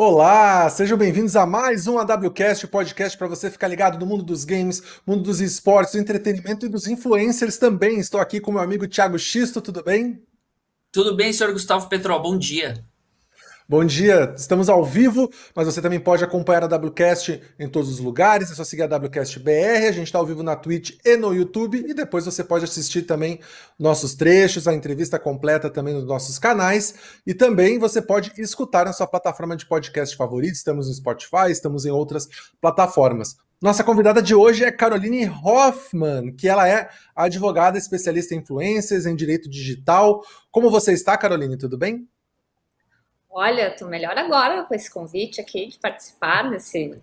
Olá, sejam bem-vindos a mais um AWCast, podcast para você ficar ligado no mundo dos games, mundo dos esportes, do entretenimento e dos influencers também. Estou aqui com meu amigo Thiago Xisto, tudo bem? Tudo bem, senhor Gustavo Petrol, bom dia. Bom dia, estamos ao vivo, mas você também pode acompanhar a WCast em todos os lugares, é só seguir a WCast BR, a gente está ao vivo na Twitch e no YouTube, e depois você pode assistir também nossos trechos, a entrevista completa também nos nossos canais, e também você pode escutar na sua plataforma de podcast favorita, estamos no Spotify, estamos em outras plataformas. Nossa convidada de hoje é Caroline Hoffman, que ela é advogada especialista em influências, em direito digital. Como você está, Caroline? Tudo bem? Olha, tô melhor agora com esse convite aqui de participar desse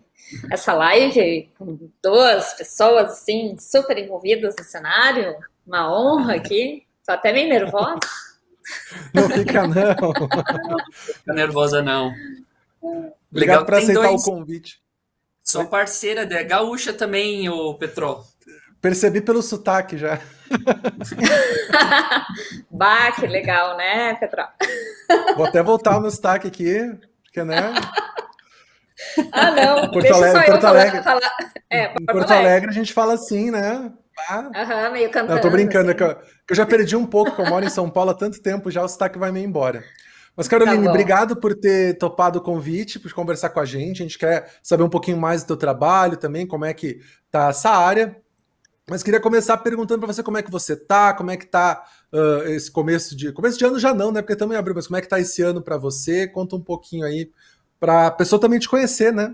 essa live com duas pessoas assim super envolvidas no cenário. Uma honra aqui. Tô até meio nervosa. Não fica não. Não fica nervosa não. Obrigado por aceitar dois. o convite. Sou parceira da Gaúcha também, o Petro. Percebi pelo sotaque já. bah, que legal, né, Petro? Vou até voltar no sotaque aqui, porque, né? Ah, não. Porto Deixa Alegre, Porto Alegre. Falar, falar... É, Porto, Porto Alegre. Alegre. a gente fala assim, né? Aham, meio cantando. Não, tô brincando, assim. que, eu, que eu já perdi um pouco, que eu moro em São Paulo há tanto tempo, já o sotaque vai meio embora. Mas, Caroline, tá obrigado por ter topado o convite, por conversar com a gente. A gente quer saber um pouquinho mais do teu trabalho também, como é que tá essa área. Mas queria começar perguntando para você como é que você tá, como é que tá uh, esse começo de. Começo de ano já não, né? Porque também abriu, mas como é que tá esse ano para você? Conta um pouquinho aí para a pessoa também te conhecer, né?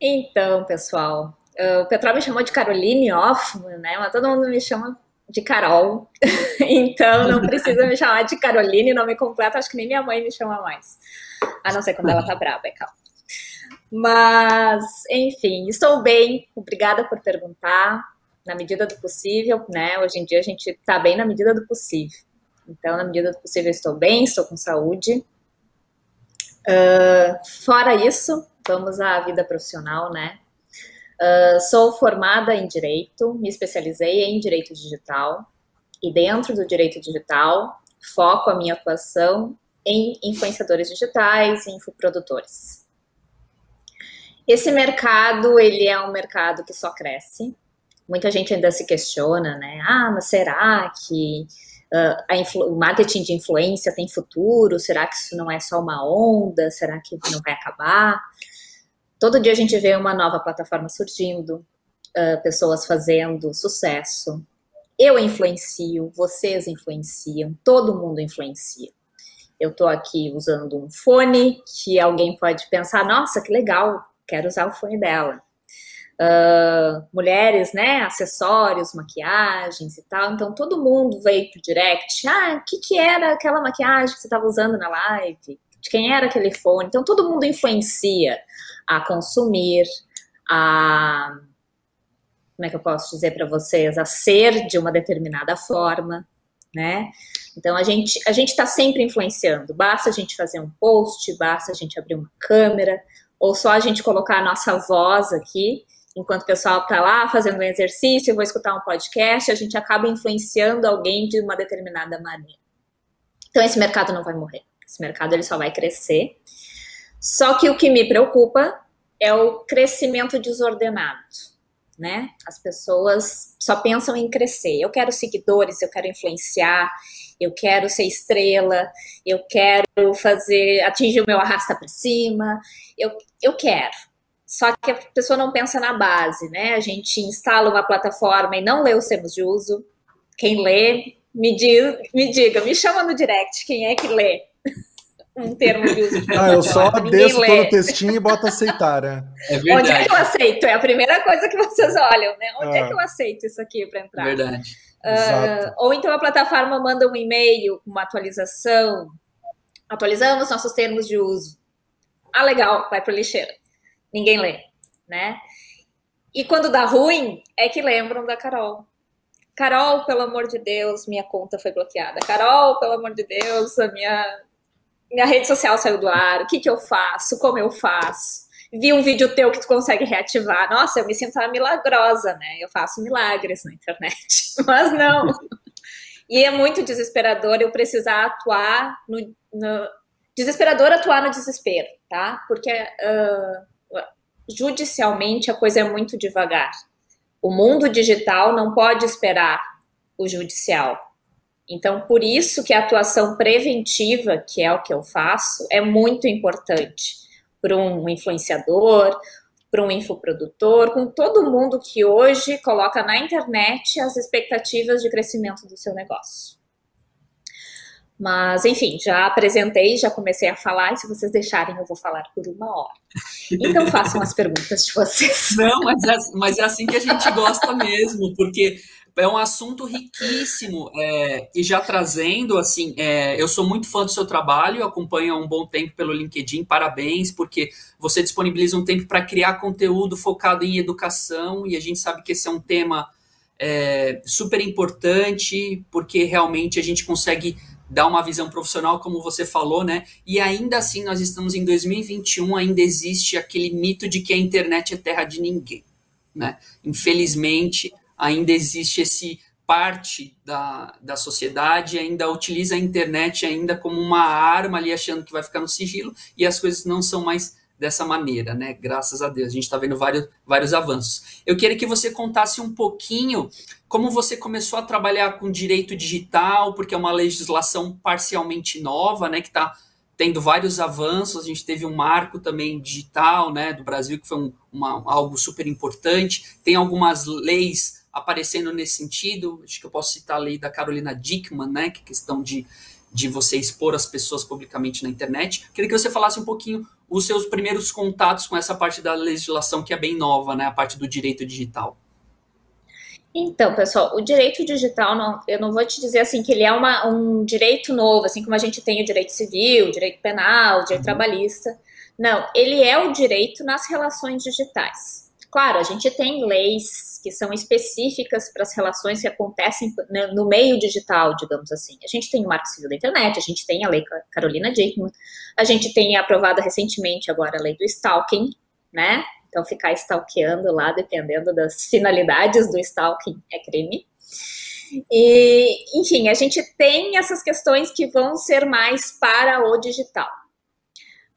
Então, pessoal, o Petrol me chamou de Caroline Hoffman, né? Mas todo mundo me chama de Carol. então não precisa me chamar de Caroline, nome completo, acho que nem minha mãe me chama mais. A não ser quando ela tá brava, é calma. Mas, enfim, estou bem. Obrigada por perguntar. Na medida do possível, né? Hoje em dia a gente está bem na medida do possível. Então, na medida do possível, estou bem, estou com saúde. Uh, fora isso, vamos à vida profissional, né? Uh, sou formada em direito, me especializei em direito digital e dentro do direito digital foco a minha atuação em influenciadores digitais e infoprodutores. Esse mercado, ele é um mercado que só cresce. Muita gente ainda se questiona, né? Ah, mas será que uh, o marketing de influência tem futuro? Será que isso não é só uma onda? Será que não vai acabar? Todo dia a gente vê uma nova plataforma surgindo, uh, pessoas fazendo sucesso. Eu influencio, vocês influenciam, todo mundo influencia. Eu estou aqui usando um fone que alguém pode pensar, nossa, que legal, quero usar o fone dela. Uh, mulheres, né, acessórios, maquiagens e tal. Então todo mundo veio pro direct. Ah, o que, que era aquela maquiagem que você estava usando na live? De quem era aquele fone? Então todo mundo influencia a consumir, a como é que eu posso dizer para vocês, a ser de uma determinada forma, né? Então a gente a gente está sempre influenciando. Basta a gente fazer um post, basta a gente abrir uma câmera, ou só a gente colocar a nossa voz aqui, enquanto o pessoal está lá fazendo um exercício, vou escutar um podcast, a gente acaba influenciando alguém de uma determinada maneira. Então esse mercado não vai morrer. Esse mercado ele só vai crescer. Só que o que me preocupa é o crescimento desordenado, né? As pessoas só pensam em crescer. Eu quero seguidores, eu quero influenciar, eu quero ser estrela, eu quero fazer, atingir o meu arrasta para cima, eu, eu quero. Só que a pessoa não pensa na base, né? A gente instala uma plataforma e não lê os termos de uso. Quem lê, me, diz, me diga, me chama no direct, quem é que lê? um termo de uso. Ah, eu só desço todo o textinho e boto aceitar, né? É verdade. Onde é que eu aceito? É a primeira coisa que vocês olham, né? Onde é, é que eu aceito isso aqui para entrar? Verdade. Uh, ou então a plataforma manda um e-mail com uma atualização. Atualizamos nossos termos de uso. Ah, legal, vai para lixeira. Ninguém lê, né? E quando dá ruim, é que lembram da Carol. Carol, pelo amor de Deus, minha conta foi bloqueada. Carol, pelo amor de Deus, a minha, minha rede social saiu do ar. O que, que eu faço? Como eu faço? Vi um vídeo teu que tu consegue reativar. Nossa, eu me sinto uma milagrosa, né? Eu faço milagres na internet. Mas não. E é muito desesperador eu precisar atuar no, no, desesperador atuar no desespero, tá? Porque uh, judicialmente a coisa é muito devagar. O mundo digital não pode esperar o judicial. Então, por isso que a atuação preventiva, que é o que eu faço, é muito importante para um influenciador, para um infoprodutor, com todo mundo que hoje coloca na internet as expectativas de crescimento do seu negócio. Mas, enfim, já apresentei, já comecei a falar, e se vocês deixarem, eu vou falar por uma hora. Então, façam as perguntas de vocês. Não, mas é, mas é assim que a gente gosta mesmo, porque é um assunto riquíssimo. É, e já trazendo, assim, é, eu sou muito fã do seu trabalho, acompanho há um bom tempo pelo LinkedIn, parabéns, porque você disponibiliza um tempo para criar conteúdo focado em educação, e a gente sabe que esse é um tema é, super importante, porque realmente a gente consegue dar uma visão profissional, como você falou, né? E ainda assim, nós estamos em 2021, ainda existe aquele mito de que a internet é terra de ninguém, né? Infelizmente, ainda existe esse parte da, da sociedade ainda utiliza a internet ainda como uma arma ali achando que vai ficar no sigilo e as coisas não são mais dessa maneira, né? Graças a Deus, a gente está vendo vários, vários avanços. Eu queria que você contasse um pouquinho como você começou a trabalhar com direito digital, porque é uma legislação parcialmente nova, né? Que está tendo vários avanços. A gente teve um marco também digital, né? Do Brasil que foi um, uma, algo super importante. Tem algumas leis aparecendo nesse sentido. Acho que eu posso citar a lei da Carolina Dickman, né? Que é questão de de você expor as pessoas publicamente na internet. Queria que você falasse um pouquinho os seus primeiros contatos com essa parte da legislação que é bem nova, né? A parte do direito digital. Então, pessoal, o direito digital, não, eu não vou te dizer assim que ele é uma, um direito novo, assim como a gente tem o direito civil, o direito penal, o direito uhum. trabalhista. Não, ele é o direito nas relações digitais. Claro, a gente tem leis que são específicas para as relações que acontecem no meio digital, digamos assim. A gente tem o Marco Civil da Internet, a gente tem a Lei Carolina Dickman, a gente tem aprovada recentemente agora a Lei do Stalking, né? Então, ficar stalkeando lá, dependendo das finalidades do stalking, é crime. E, enfim, a gente tem essas questões que vão ser mais para o digital.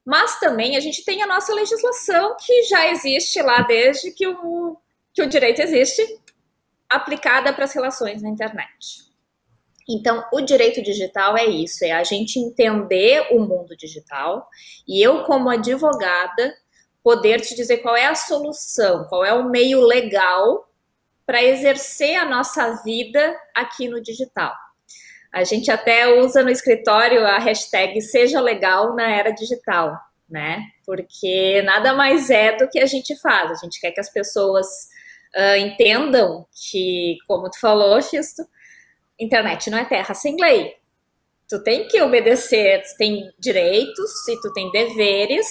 Mas também a gente tem a nossa legislação que já existe lá desde que o, que o direito existe, aplicada para as relações na internet. Então, o direito digital é isso, é a gente entender o mundo digital e eu, como advogada, poder te dizer qual é a solução, qual é o meio legal para exercer a nossa vida aqui no digital. A gente até usa no escritório a hashtag seja legal na era digital, né? Porque nada mais é do que a gente faz. A gente quer que as pessoas uh, entendam que, como tu falou, Xisto, internet não é terra sem lei. Tu tem que obedecer, tu tem direitos e tu tem deveres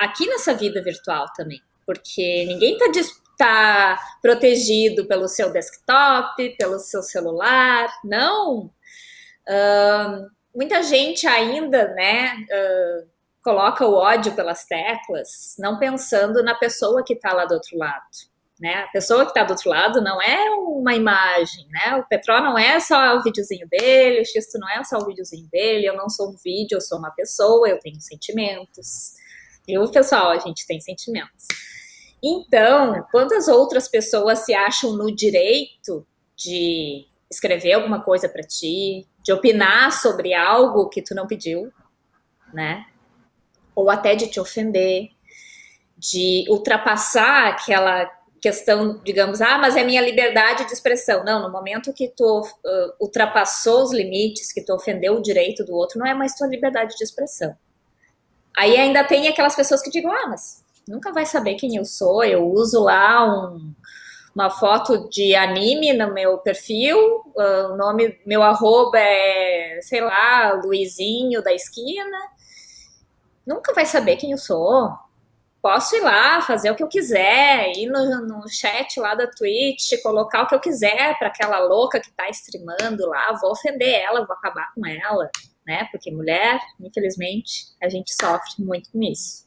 aqui nessa vida virtual também, porque ninguém está tá protegido pelo seu desktop, pelo seu celular, não. Muita gente ainda, né, uh, coloca o ódio pelas teclas, não pensando na pessoa que está lá do outro lado. Né? A pessoa que está do outro lado não é uma imagem, né? O Petró não é só o videozinho dele, o Xisto não é só o videozinho dele, eu não sou um vídeo, eu sou uma pessoa, eu tenho sentimentos. Viu, pessoal? A gente tem sentimentos. Então, quantas outras pessoas se acham no direito de escrever alguma coisa para ti, de opinar sobre algo que tu não pediu, né? Ou até de te ofender, de ultrapassar aquela questão, digamos, ah, mas é minha liberdade de expressão. Não, no momento que tu uh, ultrapassou os limites, que tu ofendeu o direito do outro, não é mais tua liberdade de expressão. Aí ainda tem aquelas pessoas que digam, ah, mas nunca vai saber quem eu sou, eu uso lá um, uma foto de anime no meu perfil, uh, o nome, meu arroba é, sei lá, Luizinho da esquina, nunca vai saber quem eu sou. Posso ir lá, fazer o que eu quiser, ir no, no chat lá da Twitch, colocar o que eu quiser para aquela louca que tá streamando lá, vou ofender ela, vou acabar com ela né? Porque mulher, infelizmente, a gente sofre muito com isso.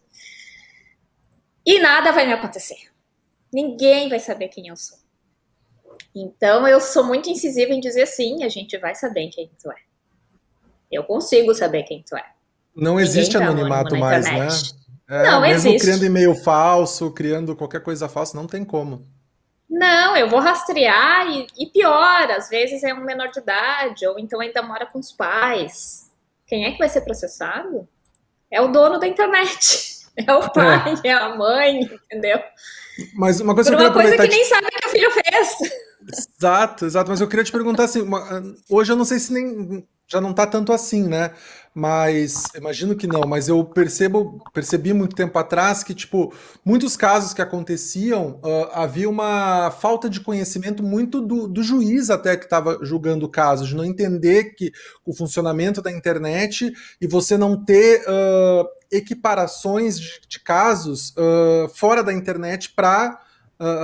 E nada vai me acontecer. Ninguém vai saber quem eu sou. Então eu sou muito incisiva em dizer sim, a gente vai saber quem tu é. Eu consigo saber quem tu é. Não existe tá anonimato mais, né? É, não, mesmo existe. criando e-mail falso, criando qualquer coisa falsa, não tem como. Não, eu vou rastrear e, e, pior, às vezes é um menor de idade, ou então ainda mora com os pais. Quem é que vai ser processado? É o dono da internet. É o pai, é, é a mãe, entendeu? Mas uma coisa Por que eu uma coisa que nem sabe que o filho fez. Exato, exato. Mas eu queria te perguntar assim, uma, hoje eu não sei se nem já não está tanto assim, né? Mas imagino que não, mas eu percebo, percebi muito tempo atrás que, tipo, muitos casos que aconteciam, uh, havia uma falta de conhecimento muito do, do juiz até que estava julgando o caso, de não entender que o funcionamento da internet e você não ter uh, equiparações de, de casos uh, fora da internet para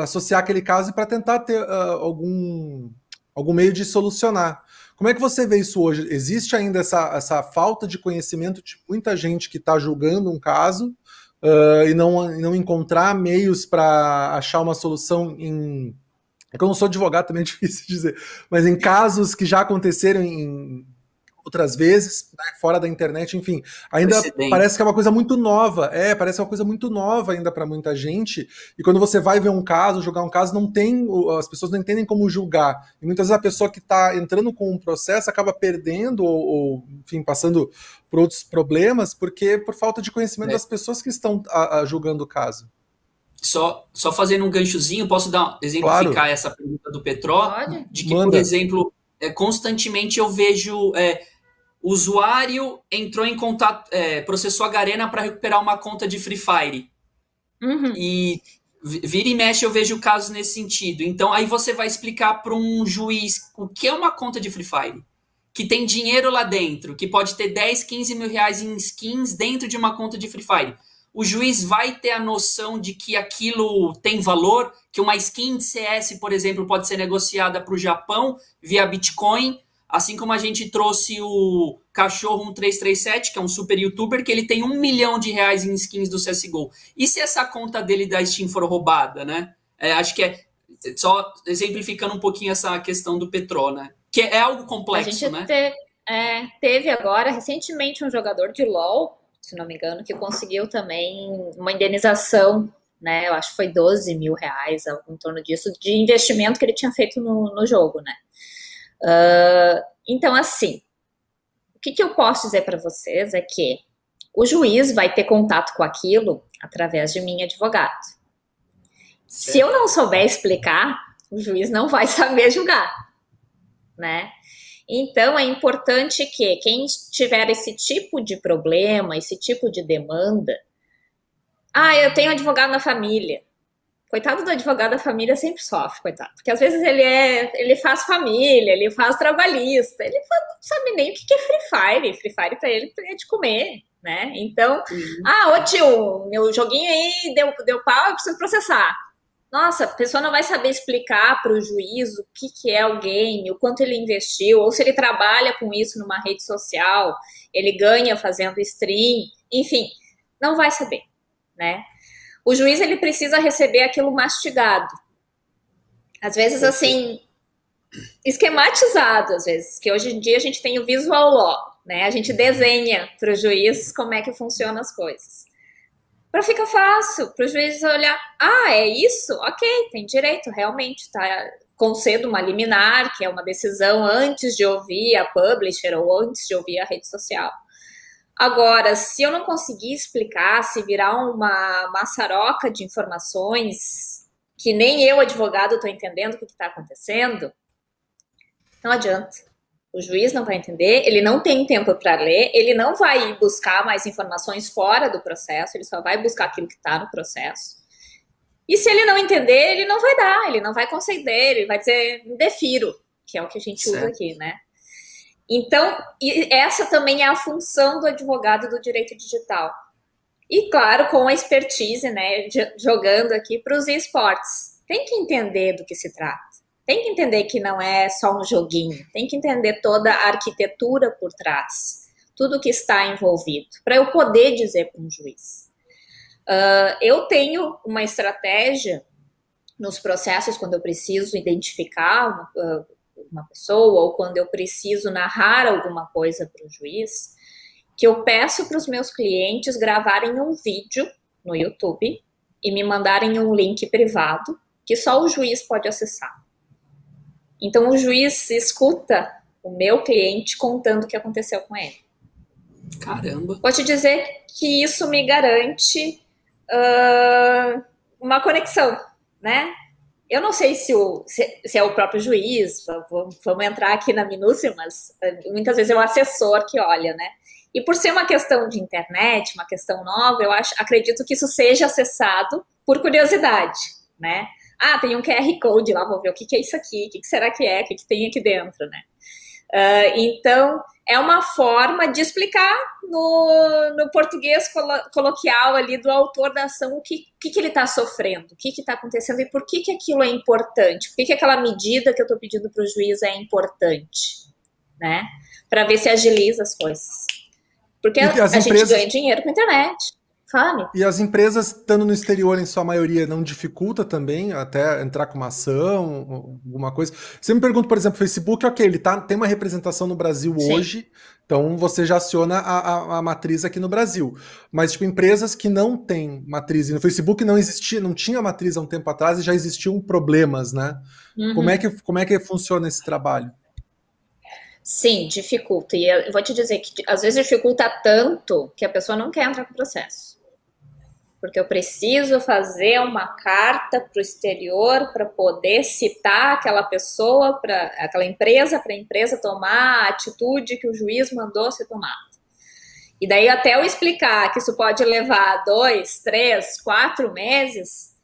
associar aquele caso e para tentar ter algum, algum meio de solucionar. Como é que você vê isso hoje? Existe ainda essa, essa falta de conhecimento de muita gente que está julgando um caso uh, e não, não encontrar meios para achar uma solução em. É que eu não sou advogado, também é difícil dizer, mas em casos que já aconteceram em outras vezes, né, fora da internet, enfim. Ainda parece que é uma coisa muito nova. É, parece uma coisa muito nova ainda para muita gente. E quando você vai ver um caso, julgar um caso, não tem. As pessoas não entendem como julgar. E muitas vezes a pessoa que está entrando com um processo acaba perdendo ou, ou, enfim, passando por outros problemas, porque por falta de conhecimento é. das pessoas que estão a, a, julgando o caso. Só, só fazendo um ganchozinho, posso dar exemplificar claro. essa pergunta do Petró? Pode. De que, Manda. por exemplo, é, constantemente eu vejo é, o usuário entrou em contato, é, processou a Garena para recuperar uma conta de Free Fire. Uhum. E vira e mexe eu vejo casos nesse sentido. Então aí você vai explicar para um juiz o que é uma conta de Free Fire. Que tem dinheiro lá dentro, que pode ter 10, 15 mil reais em skins dentro de uma conta de Free Fire. O juiz vai ter a noção de que aquilo tem valor, que uma skin de CS, por exemplo, pode ser negociada para o Japão via Bitcoin Assim como a gente trouxe o Cachorro 1337, que é um super youtuber, que ele tem um milhão de reais em skins do CSGO. E se essa conta dele da Steam for roubada, né? É, acho que é só exemplificando um pouquinho essa questão do Petro, né? Que é algo complexo, né? Te, é, teve agora, recentemente, um jogador de LoL, se não me engano, que conseguiu também uma indenização, né? Eu acho que foi 12 mil reais, algo em torno disso, de investimento que ele tinha feito no, no jogo, né? Uh, então, assim, o que, que eu posso dizer para vocês é que o juiz vai ter contato com aquilo através de mim, advogado. Se eu não souber explicar, o juiz não vai saber julgar, né? Então é importante que quem tiver esse tipo de problema, esse tipo de demanda, ah, eu tenho advogado na família. Coitado do advogado da família sempre sofre, coitado. Porque às vezes ele é, ele faz família, ele faz trabalhista, ele não sabe nem o que é Free Fire. Free Fire para ele é de comer, né? Então, ah, ô tio, meu joguinho aí deu, deu pau, eu preciso processar. Nossa, a pessoa não vai saber explicar para o juiz o que, que é o game, o quanto ele investiu, ou se ele trabalha com isso numa rede social, ele ganha fazendo stream, enfim, não vai saber, né? O juiz ele precisa receber aquilo mastigado. Às vezes, assim, esquematizado, às vezes, que hoje em dia a gente tem o visual law, né? A gente desenha para o juiz como é que funcionam as coisas. Para ficar fácil, para o juiz olhar, ah, é isso? Ok, tem direito, realmente, tá? Concedo uma liminar, que é uma decisão antes de ouvir a publisher ou antes de ouvir a rede social. Agora, se eu não conseguir explicar, se virar uma maçaroca de informações que nem eu, advogado, estou entendendo o que está acontecendo, não adianta. O juiz não vai entender, ele não tem tempo para ler, ele não vai buscar mais informações fora do processo, ele só vai buscar aquilo que está no processo. E se ele não entender, ele não vai dar, ele não vai conceder, ele vai dizer defiro, que é o que a gente certo. usa aqui, né? Então, essa também é a função do advogado do direito digital. E, claro, com a expertise, né, jogando aqui para os esportes. Tem que entender do que se trata. Tem que entender que não é só um joguinho. Tem que entender toda a arquitetura por trás. Tudo que está envolvido. Para eu poder dizer para um juiz. Uh, eu tenho uma estratégia nos processos, quando eu preciso identificar uh, uma pessoa ou quando eu preciso narrar alguma coisa para o juiz, que eu peço para os meus clientes gravarem um vídeo no YouTube e me mandarem um link privado que só o juiz pode acessar. Então o juiz escuta o meu cliente contando o que aconteceu com ele. Caramba! Vou te dizer que isso me garante uh, uma conexão, né? Eu não sei se, o, se, se, é o próprio juiz, vamos, vamos entrar aqui na minúcia, mas uh, muitas vezes é o assessor que olha, né? E por ser uma questão de internet, uma questão nova, eu acho, acredito que isso seja acessado por curiosidade, né? Ah, tem um QR Code lá, vou ver o que, que é isso aqui, o que, que será que é, o que, que tem aqui dentro, né? Uh, então, é uma forma de explicar no, no português colo coloquial ali do autor da ação o que, que, que ele está sofrendo, o que está acontecendo e por que, que aquilo é importante, por que, que aquela medida que eu estou pedindo para o juiz é importante, né? Para ver se agiliza as coisas. Porque a, a gente ganha dinheiro com a internet. Fale. E as empresas, estando no exterior em sua maioria, não dificulta também até entrar com uma ação, alguma coisa? Você me pergunta, por exemplo, Facebook, ok, ele tá, tem uma representação no Brasil Sim. hoje, então você já aciona a, a, a, matriz aqui no Brasil. Mas, tipo, empresas que não têm matriz, e no Facebook não existia, não tinha matriz há um tempo atrás e já existiam problemas, né? Uhum. Como, é que, como é que funciona esse trabalho? Sim, dificulta. E eu vou te dizer que às vezes dificulta tanto que a pessoa não quer entrar com o processo. Porque eu preciso fazer uma carta para o exterior para poder citar aquela pessoa, para aquela empresa, para a empresa tomar a atitude que o juiz mandou ser tomada. E daí, até eu explicar que isso pode levar dois, três, quatro meses,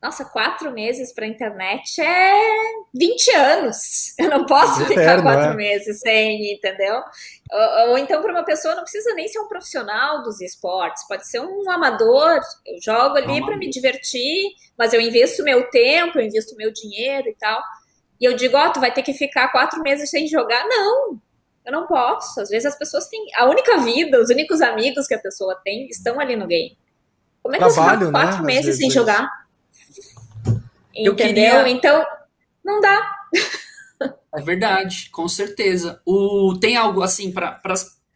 nossa, quatro meses para a internet é 20 anos. Eu não posso ficar Eterno, quatro é. meses sem, entendeu? Ou, ou então, para uma pessoa, não precisa nem ser um profissional dos esportes, pode ser um amador. Eu jogo ali para me divertir, mas eu investo meu tempo, eu investo meu dinheiro e tal. E eu digo, ó, oh, tu vai ter que ficar quatro meses sem jogar. Não, eu não posso. Às vezes as pessoas têm. A única vida, os únicos amigos que a pessoa tem estão ali no game. Como é que Trabalho, você quatro né? meses sem jogar? Eu Entendeu? Queria... Então, não dá. É verdade, com certeza. O, tem algo assim, para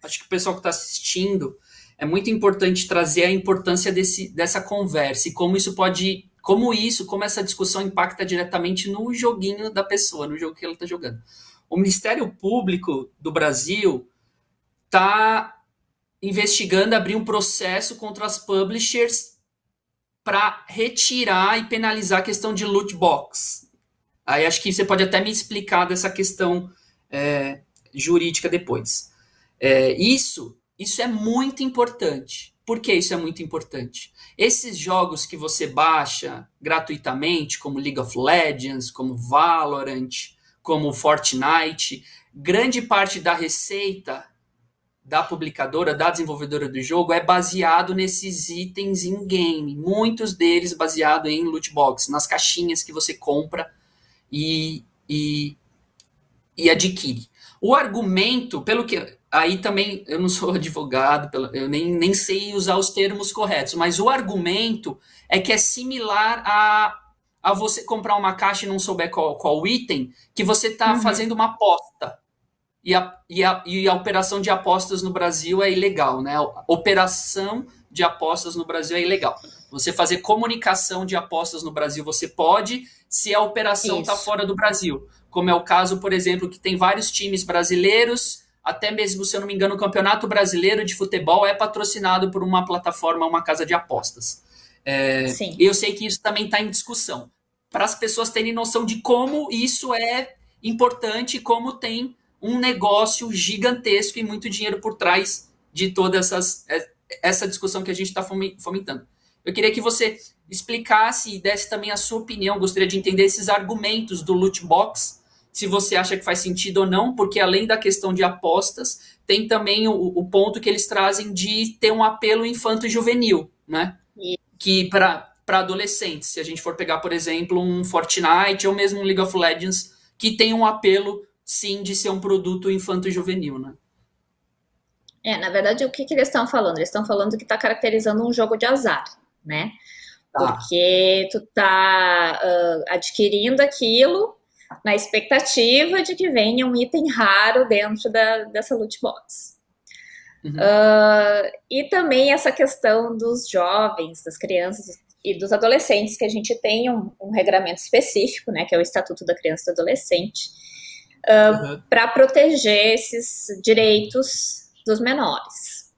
acho que o pessoal que está assistindo, é muito importante trazer a importância desse, dessa conversa e como isso pode. Como isso, como essa discussão impacta diretamente no joguinho da pessoa, no jogo que ela está jogando. O Ministério Público do Brasil está investigando abrir um processo contra as publishers para retirar e penalizar a questão de loot box. Aí acho que você pode até me explicar dessa questão é, jurídica depois. É, isso, isso é muito importante. Por que isso é muito importante? Esses jogos que você baixa gratuitamente, como League of Legends, como Valorant, como Fortnite, grande parte da receita da publicadora, da desenvolvedora do jogo, é baseado nesses itens in game. Muitos deles baseado em loot box, nas caixinhas que você compra e, e, e adquire. O argumento, pelo que. Aí também eu não sou advogado, eu nem, nem sei usar os termos corretos, mas o argumento é que é similar a, a você comprar uma caixa e não souber qual, qual item, que você está uhum. fazendo uma aposta e a, e, a, e a operação de apostas no Brasil é ilegal, né? A operação de apostas no Brasil é ilegal. Você fazer comunicação de apostas no Brasil você pode, se a operação está fora do Brasil. Como é o caso, por exemplo, que tem vários times brasileiros, até mesmo, se eu não me engano, o Campeonato Brasileiro de Futebol é patrocinado por uma plataforma, uma casa de apostas. É, eu sei que isso também está em discussão. Para as pessoas terem noção de como isso é importante, como tem um negócio gigantesco e muito dinheiro por trás de toda essas, é, essa discussão que a gente está fomentando. Eu queria que você explicasse e desse também a sua opinião. Gostaria de entender esses argumentos do loot box, se você acha que faz sentido ou não, porque além da questão de apostas, tem também o, o ponto que eles trazem de ter um apelo infanto-juvenil, né? Que para adolescentes, se a gente for pegar, por exemplo, um Fortnite ou mesmo um League of Legends, que tem um apelo sim de ser um produto infanto-juvenil, né? É, na verdade, o que, que eles estão falando? Eles estão falando que está caracterizando um jogo de azar, né? Tá. Porque tu tá uh, adquirindo aquilo na expectativa de que venha um item raro dentro da, dessa loot box. Uhum. Uh, e também essa questão dos jovens, das crianças e dos adolescentes, que a gente tem um, um regramento específico, né, que é o Estatuto da Criança e do Adolescente, uh, uhum. para proteger esses direitos dos menores.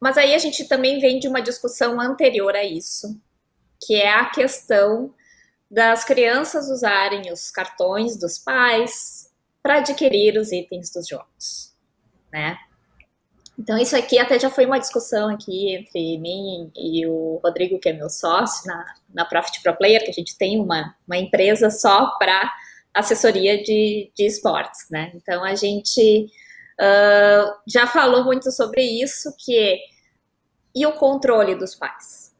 Mas aí a gente também vem de uma discussão anterior a isso, que é a questão das crianças usarem os cartões dos pais para adquirir os itens dos jogos, né? Então, isso aqui até já foi uma discussão aqui entre mim e o Rodrigo, que é meu sócio, na, na Profit Pro Player, que a gente tem uma, uma empresa só para assessoria de, de esportes, né? Então, a gente uh, já falou muito sobre isso, que e o controle dos pais,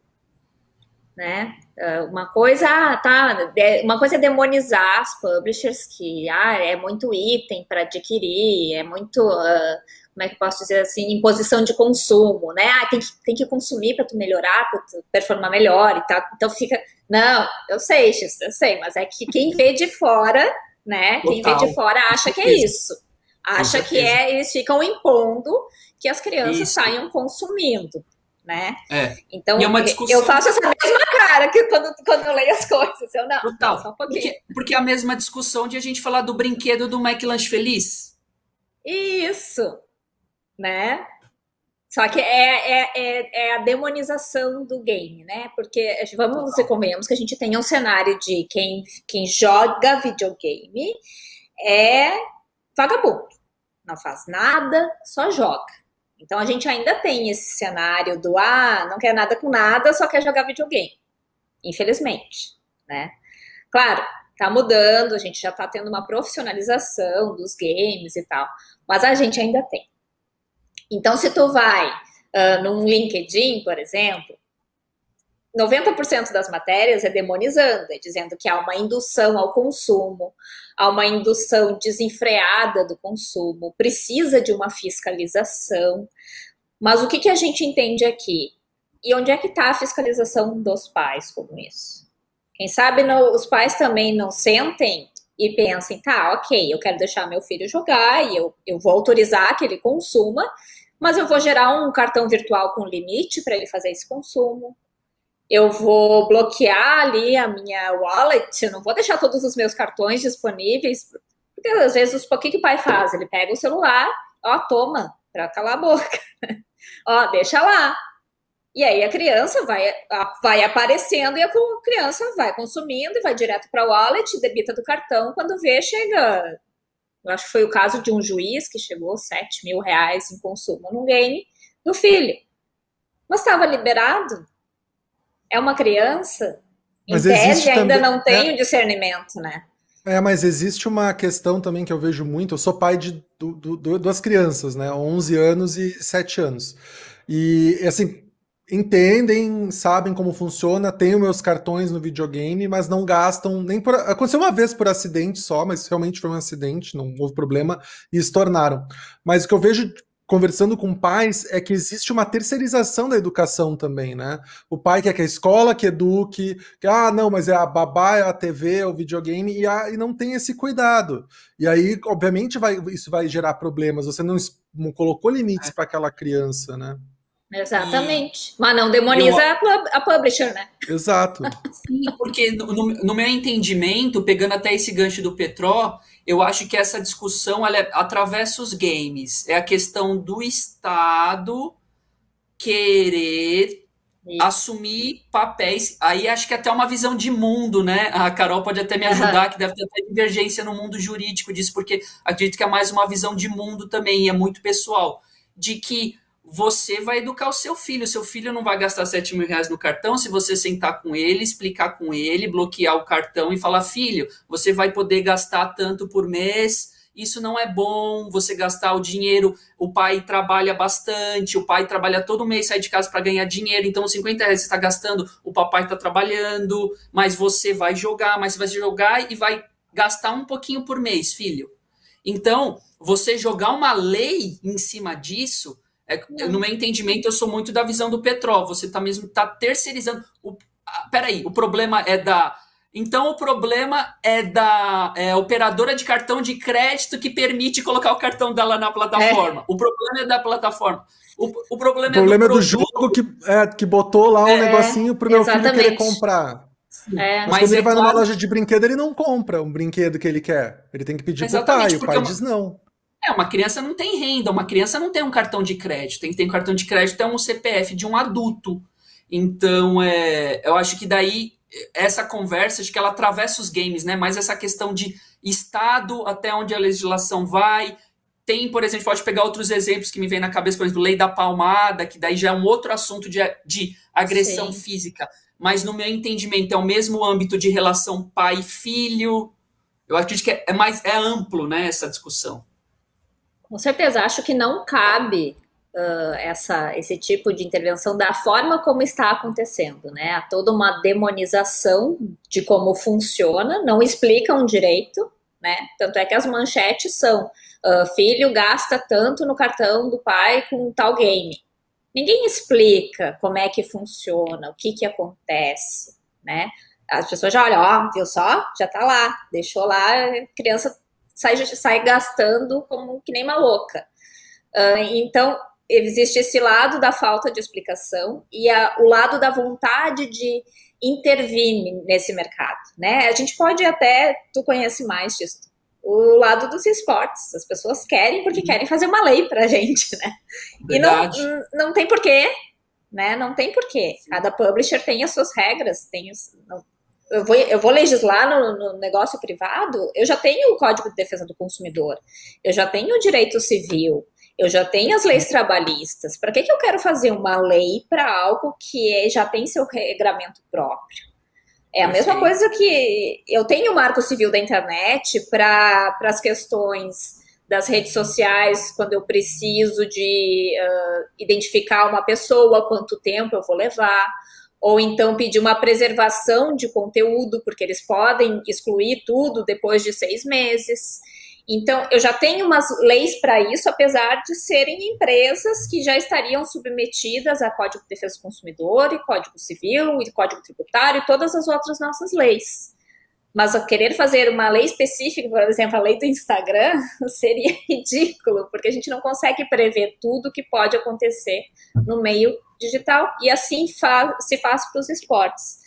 né? Uh, uma coisa, ah, tá, uma coisa é demonizar as publishers que ah, é muito item para adquirir, é muito uh, como é que eu posso dizer assim, imposição de consumo, né? Ah, tem que, tem que consumir para tu melhorar, para tu performar melhor e tal. Então fica. Não, eu sei, X, eu sei, mas é que quem vê de fora, né? Total. Quem vê de fora acha que é isso. Acha que é, eles ficam impondo que as crianças isso. saiam consumindo. Né? É. Então, é eu faço essa mesma cara que quando, quando eu leio as coisas. Eu não, Total. Não, um porque, porque é a mesma discussão de a gente falar do brinquedo do McLanche Feliz. Isso né? Só que é, é, é, é, a demonização do game, né? Porque vamos e convenhamos que a gente tem um cenário de quem, quem joga videogame é vagabundo. Não faz nada, só joga. Então a gente ainda tem esse cenário do ah, não quer nada com nada, só quer jogar videogame. Infelizmente, né? Claro, tá mudando, a gente já tá tendo uma profissionalização dos games e tal, mas a gente ainda tem. Então, se tu vai uh, num LinkedIn, por exemplo, 90% das matérias é demonizando, é dizendo que há uma indução ao consumo, há uma indução desenfreada do consumo, precisa de uma fiscalização. Mas o que, que a gente entende aqui? E onde é que está a fiscalização dos pais com isso? Quem sabe os pais também não sentem e pensem, tá, ok, eu quero deixar meu filho jogar e eu, eu vou autorizar que ele consuma, mas eu vou gerar um cartão virtual com limite para ele fazer esse consumo. Eu vou bloquear ali a minha wallet, eu não vou deixar todos os meus cartões disponíveis, porque às vezes o que, que o pai faz? Ele pega o celular, ó, toma, para calar a boca. ó, deixa lá. E aí a criança vai, vai aparecendo e a criança vai consumindo e vai direto para o wallet, debita do cartão, quando vê, chega eu acho que foi o caso de um juiz que chegou 7 mil reais em consumo num game do filho. Mas estava liberado. É uma criança. Em mas tese ainda também, não tem é, o discernimento, né? É, mas existe uma questão também que eu vejo muito. Eu sou pai de du, du, duas crianças, né? 11 anos e 7 anos. E, assim, entendem, sabem como funciona, têm os meus cartões no videogame, mas não gastam nem por. Aconteceu uma vez por acidente só, mas realmente foi um acidente, não houve problema, e estornaram. Mas o que eu vejo conversando com pais é que existe uma terceirização da educação também, né? O pai quer que a escola que eduque, que, ah, não, mas é a babá, é a TV, é o videogame, e, a, e não tem esse cuidado. E aí, obviamente, vai, isso vai gerar problemas. Você não, não colocou limites é. para aquela criança, né? Exatamente. Mas não demoniza eu... a, publisher, né? Exato. Sim, porque no, no, meu entendimento, pegando até esse gancho do Petró, eu acho que essa discussão ela é, atravessa os games. É a questão do Estado querer Isso. assumir papéis. Aí acho que até uma visão de mundo, né? A Carol pode até me ajudar, uhum. que deve ter até divergência no mundo jurídico disso, porque acredito que é mais uma visão de mundo também, e é muito pessoal. De que você vai educar o seu filho. Seu filho não vai gastar 7 mil reais no cartão se você sentar com ele, explicar com ele, bloquear o cartão e falar: filho, você vai poder gastar tanto por mês. Isso não é bom, você gastar o dinheiro. O pai trabalha bastante, o pai trabalha todo mês, sai de casa para ganhar dinheiro. Então, 50 reais você está gastando, o papai está trabalhando, mas você vai jogar, mas você vai jogar e vai gastar um pouquinho por mês, filho. Então, você jogar uma lei em cima disso é, no meu entendimento, eu sou muito da visão do Petró. Você tá mesmo tá terceirizando. O, peraí, o problema é da Então o problema é da é, operadora de cartão de crédito que permite colocar o cartão dela na plataforma. É. O problema é da plataforma. O, o problema, o problema é do, é do jogo que, é, que botou lá um é, negocinho para o meu filho querer comprar. É, mas, mas quando ele vai claro... numa loja de brinquedo, ele não compra um brinquedo que ele quer. Ele tem que pedir para o pai. O pai uma... diz não. É, uma criança não tem renda, uma criança não tem um cartão de crédito. Tem que ter um cartão de crédito, é um CPF de um adulto. Então, é, eu acho que daí essa conversa, acho que ela atravessa os games, né? Mas essa questão de Estado, até onde a legislação vai. Tem, por exemplo, pode pegar outros exemplos que me vem na cabeça, por exemplo, lei da palmada, que daí já é um outro assunto de, de agressão Sim. física. Mas no meu entendimento é o mesmo âmbito de relação pai-filho. Eu acredito que é, é mais é amplo, né, essa discussão. Com certeza, acho que não cabe uh, essa, esse tipo de intervenção da forma como está acontecendo, né? Há toda uma demonização de como funciona, não explicam direito, né? Tanto é que as manchetes são uh, filho gasta tanto no cartão do pai com tal game. Ninguém explica como é que funciona, o que que acontece, né? As pessoas já olham, ó, viu só? Já tá lá, deixou lá, a criança sai, sai gastando como que nem uma louca. Uh, então, existe esse lado da falta de explicação e a, o lado da vontade de intervir nesse mercado, né? A gente pode até, tu conhece mais disso, o lado dos esportes. As pessoas querem porque querem fazer uma lei pra gente, né? Verdade. E não, não tem porquê, né? Não tem porquê. Cada publisher tem as suas regras, tem os, não, eu vou, eu vou legislar no, no, negócio privado, eu já tenho o Código de Defesa do Consumidor, eu já tenho o direito civil, eu já tenho as leis trabalhistas. Para que, que eu quero fazer uma lei para algo que é, já tem seu regramento próprio? É a mesma coisa que eu tenho o marco civil da internet para as questões das redes sociais, quando eu preciso de uh, identificar uma pessoa, quanto tempo eu vou levar ou então pedir uma preservação de conteúdo, porque eles podem excluir tudo depois de seis meses. Então, eu já tenho umas leis para isso, apesar de serem empresas que já estariam submetidas a Código de Defesa do Consumidor, e Código Civil, e Código Tributário, e todas as outras nossas leis. Mas querer fazer uma lei específica, por exemplo, a lei do Instagram, seria ridículo, porque a gente não consegue prever tudo que pode acontecer no meio digital, e assim fa se faz para os esportes.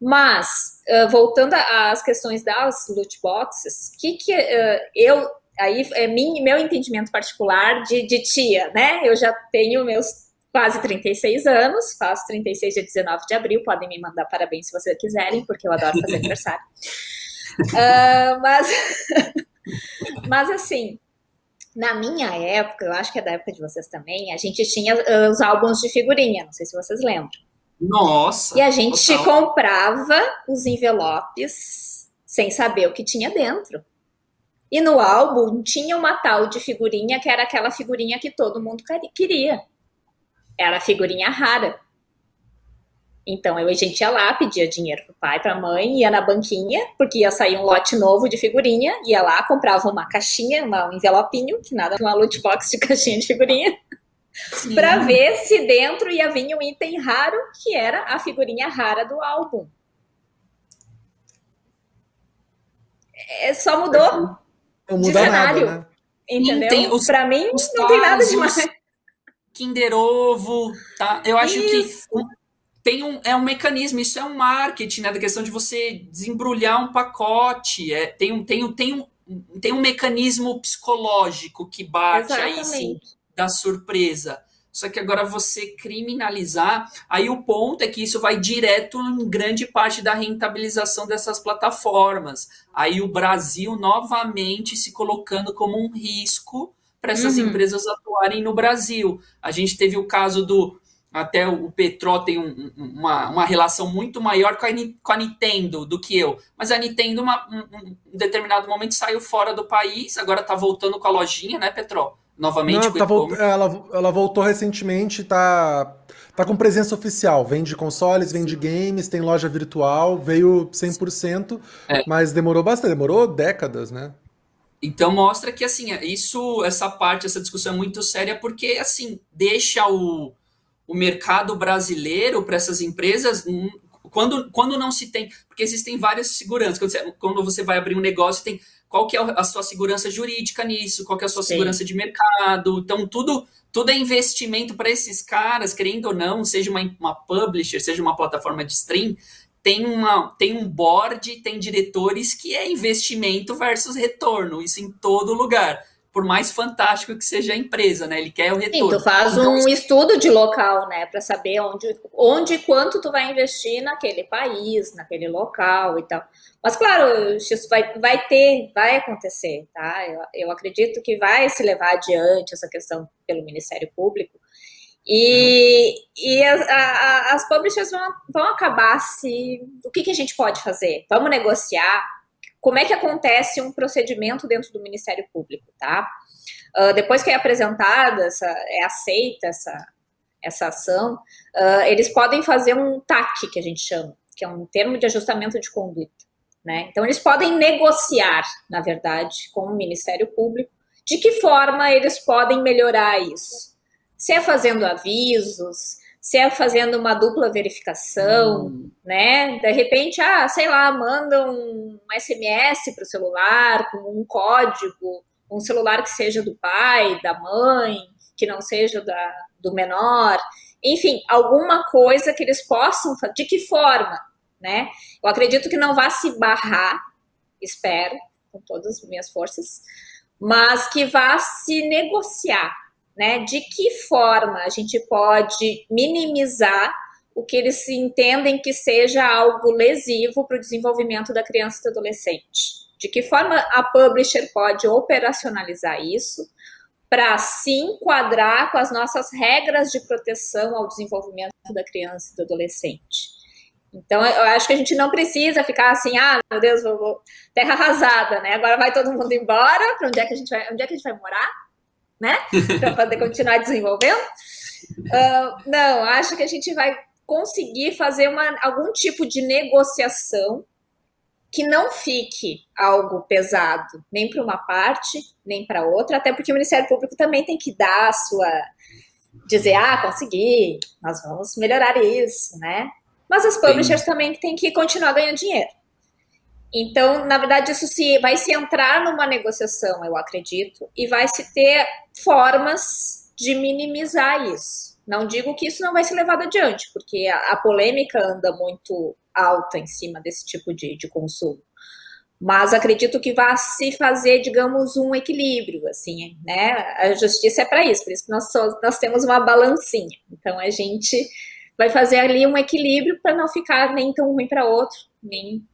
Mas, uh, voltando às questões das loot boxes, que, que uh, eu, aí é min, meu entendimento particular de, de tia, né? Eu já tenho meus quase 36 anos, faço 36 dia 19 de abril, podem me mandar parabéns se vocês quiserem, porque eu adoro fazer aniversário. Uh, mas, mas assim, na minha época, eu acho que é da época de vocês também, a gente tinha os álbuns de figurinha, não sei se vocês lembram. Nossa! E a gente total. comprava os envelopes sem saber o que tinha dentro. E no álbum tinha uma tal de figurinha que era aquela figurinha que todo mundo queria. Era a figurinha rara. Então a gente ia lá, pedia dinheiro pro pai, pra mãe, ia na banquinha, porque ia sair um lote novo de figurinha, ia lá, comprava uma caixinha, uma, um envelopinho, que nada, uma loot box de caixinha de figurinha, para ver se dentro ia vir um item raro, que era a figurinha rara do álbum. É, só mudou não de cenário. Nada, né? Entendeu? Para mim, não tem nada demais. Kinder Ovo, tá? Eu acho Isso. que tem um, é um mecanismo, isso é um marketing, né? Da questão de você desembrulhar um pacote. É, tem, um, tem, um, tem, um, tem um mecanismo psicológico que bate Exatamente. aí sim da surpresa. Só que agora você criminalizar, aí o ponto é que isso vai direto em grande parte da rentabilização dessas plataformas. Aí o Brasil novamente se colocando como um risco para essas uhum. empresas atuarem no Brasil. A gente teve o caso do até o Petro tem um, uma, uma relação muito maior com a, com a Nintendo do que eu. Mas a Nintendo, uma, um, um determinado momento, saiu fora do país, agora está voltando com a lojinha, né, Petro? Novamente. Não, tá ela, ela voltou recentemente, tá, tá com presença oficial. Vende consoles, vende games, tem loja virtual, veio 100%, é. mas demorou bastante, demorou décadas, né? Então mostra que assim, isso, essa parte, essa discussão é muito séria, porque assim, deixa o o mercado brasileiro para essas empresas, hum, quando, quando não se tem, porque existem várias seguranças. Quando você, quando você vai abrir um negócio, tem qual que é a sua segurança jurídica nisso, qual que é a sua Sim. segurança de mercado. Então, tudo, tudo é investimento para esses caras, querendo ou não, seja uma, uma publisher, seja uma plataforma de stream, tem, uma, tem um board, tem diretores que é investimento versus retorno, isso em todo lugar. Por mais fantástico que seja a empresa, né? Ele quer o retorno. Sim, tu faz então, um estudo de local, né? Para saber onde, onde e quanto tu vai investir naquele país, naquele local e tal. Mas, claro, isso vai, vai ter, vai acontecer, tá? Eu, eu acredito que vai se levar adiante essa questão pelo Ministério Público, e, e as, a, as publishers vão, vão acabar se. O que, que a gente pode fazer? Vamos negociar? Como é que acontece um procedimento dentro do Ministério Público, tá? Uh, depois que é apresentada, essa, é aceita essa, essa ação, uh, eles podem fazer um TAC, que a gente chama, que é um termo de ajustamento de conduta. Né? Então, eles podem negociar, na verdade, com o Ministério Público de que forma eles podem melhorar isso se é fazendo avisos, se é fazendo uma dupla verificação, hum. né? De repente, ah, sei lá, manda um SMS para o celular com um código, um celular que seja do pai, da mãe, que não seja da, do menor, enfim, alguma coisa que eles possam fazer. De que forma, né? Eu acredito que não vá se barrar, espero, com todas as minhas forças, mas que vá se negociar né? De que forma a gente pode minimizar o que eles entendem que seja algo lesivo para o desenvolvimento da criança e do adolescente? De que forma a publisher pode operacionalizar isso para se enquadrar com as nossas regras de proteção ao desenvolvimento da criança e do adolescente? Então, eu acho que a gente não precisa ficar assim, ah, meu Deus, vou, vou terra arrasada, né? Agora vai todo mundo embora, para onde é onde é que a gente vai morar? Né? Para poder continuar desenvolvendo. Uh, não, acho que a gente vai conseguir fazer uma, algum tipo de negociação que não fique algo pesado, nem para uma parte, nem para outra, até porque o Ministério Público também tem que dar a sua. dizer, ah, consegui, nós vamos melhorar isso, né? Mas as publishers Sim. também têm que continuar ganhando dinheiro. Então, na verdade, isso se vai se entrar numa negociação, eu acredito, e vai se ter formas de minimizar isso. Não digo que isso não vai ser levado adiante, porque a, a polêmica anda muito alta em cima desse tipo de, de consumo. Mas acredito que vai se fazer, digamos, um equilíbrio, assim, né? A justiça é para isso, por isso que nós, nós temos uma balancinha. Então a gente vai fazer ali um equilíbrio para não ficar nem tão ruim para outro, nem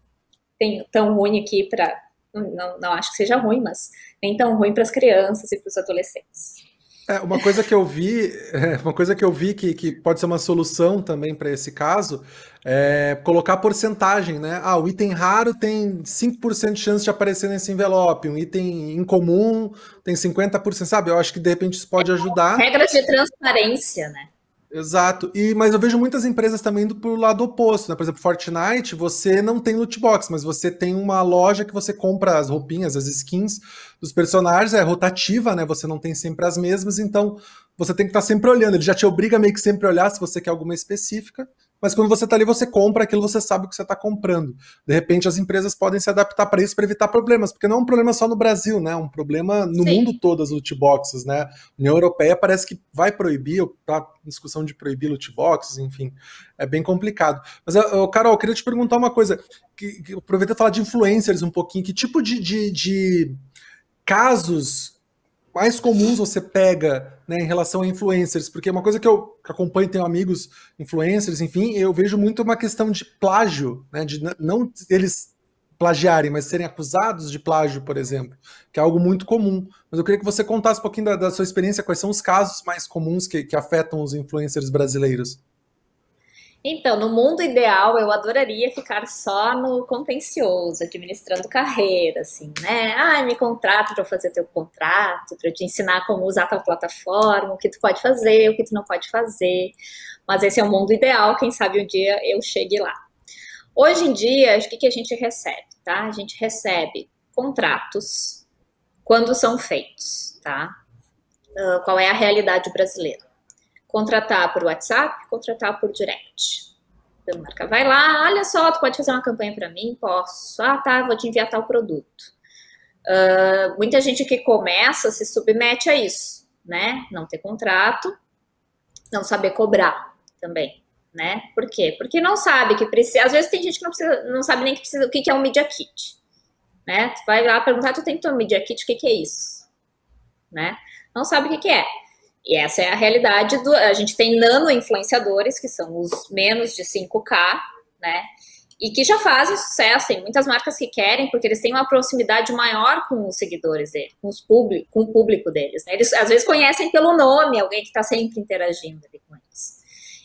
tem, tão ruim aqui para. Não, não acho que seja ruim, mas nem tão ruim para as crianças e para os adolescentes. É, uma coisa que eu vi, é, uma coisa que eu vi que, que pode ser uma solução também para esse caso é colocar porcentagem, né? Ah, o item raro tem 5% de chance de aparecer nesse envelope, um item incomum tem 50%, sabe? Eu acho que de repente isso pode ajudar. Regras de transparência, né? Exato. E, mas eu vejo muitas empresas também indo pro lado oposto, né? Por exemplo, Fortnite, você não tem loot box, mas você tem uma loja que você compra as roupinhas, as skins dos personagens, é rotativa, né? Você não tem sempre as mesmas, então você tem que estar tá sempre olhando. Ele já te obriga meio que sempre a olhar se você quer alguma específica mas quando você está ali, você compra aquilo, você sabe o que você está comprando. De repente, as empresas podem se adaptar para isso para evitar problemas, porque não é um problema só no Brasil, né? É um problema no Sim. mundo todo, as loot boxes, né? A União Europeia parece que vai proibir, tá discussão de proibir loot boxes, enfim, é bem complicado. Mas, eu, Carol, eu queria te perguntar uma coisa, que, que aproveita falar de influencers um pouquinho, que tipo de, de, de casos mais comuns você pega né, em relação a influencers? Porque uma coisa que eu acompanho, tenho amigos influencers, enfim, eu vejo muito uma questão de plágio, né, de não eles plagiarem, mas serem acusados de plágio, por exemplo, que é algo muito comum. Mas eu queria que você contasse um pouquinho da, da sua experiência, quais são os casos mais comuns que, que afetam os influencers brasileiros. Então, no mundo ideal, eu adoraria ficar só no contencioso, administrando carreira, assim, né? Ah, me contrata para fazer teu contrato, para te ensinar como usar tua plataforma, o que tu pode fazer, o que tu não pode fazer. Mas esse é o mundo ideal, quem sabe um dia eu chegue lá. Hoje em dia, o que, que a gente recebe, tá? A gente recebe contratos quando são feitos, tá? Uh, qual é a realidade brasileira? Contratar por WhatsApp, contratar por direct. A marca vai lá, olha só, tu pode fazer uma campanha para mim? Posso. Ah, tá, vou te enviar tal produto. Uh, muita gente que começa se submete a isso, né? Não ter contrato, não saber cobrar também, né? Por quê? Porque não sabe que precisa. Às vezes tem gente que não, precisa, não sabe nem que precisa, o que, que é um Media Kit, né? Tu vai lá perguntar, tu tem que ter um Media Kit, o que, que é isso? Né? Não sabe o que, que é. E essa é a realidade do. A gente tem nano influenciadores, que são os menos de 5K, né? e que já fazem sucesso. Tem muitas marcas que querem, porque eles têm uma proximidade maior com os seguidores deles, com, os público, com o público deles. Né? Eles às vezes conhecem pelo nome alguém que está sempre interagindo ali com eles.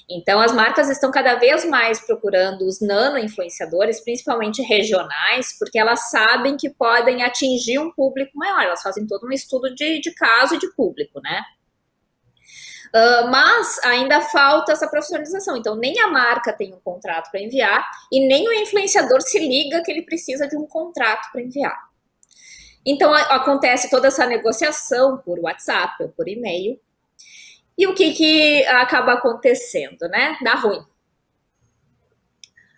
Então, as marcas estão cada vez mais procurando os nano-influenciadores, principalmente regionais, porque elas sabem que podem atingir um público maior. Elas fazem todo um estudo de, de caso e de público, né? Uh, mas ainda falta essa profissionalização. Então, nem a marca tem um contrato para enviar e nem o influenciador se liga que ele precisa de um contrato para enviar. Então, a, acontece toda essa negociação por WhatsApp ou por e-mail. E o que, que acaba acontecendo, né? Dá ruim.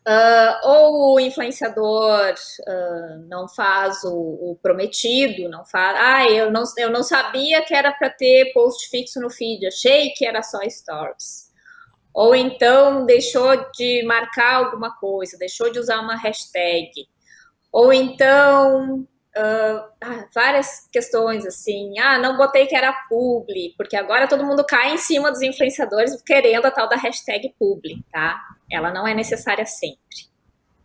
Uh, ou o influenciador uh, não faz o, o, prometido, não faz. Ah, eu não, eu não sabia que era para ter post fixo no feed, achei que era só stories. Ou então deixou de marcar alguma coisa, deixou de usar uma hashtag. Ou então uh, várias questões assim, ah, não botei que era publi, porque agora todo mundo cai em cima dos influenciadores querendo a tal da hashtag publi, tá? Ela não é necessária sempre.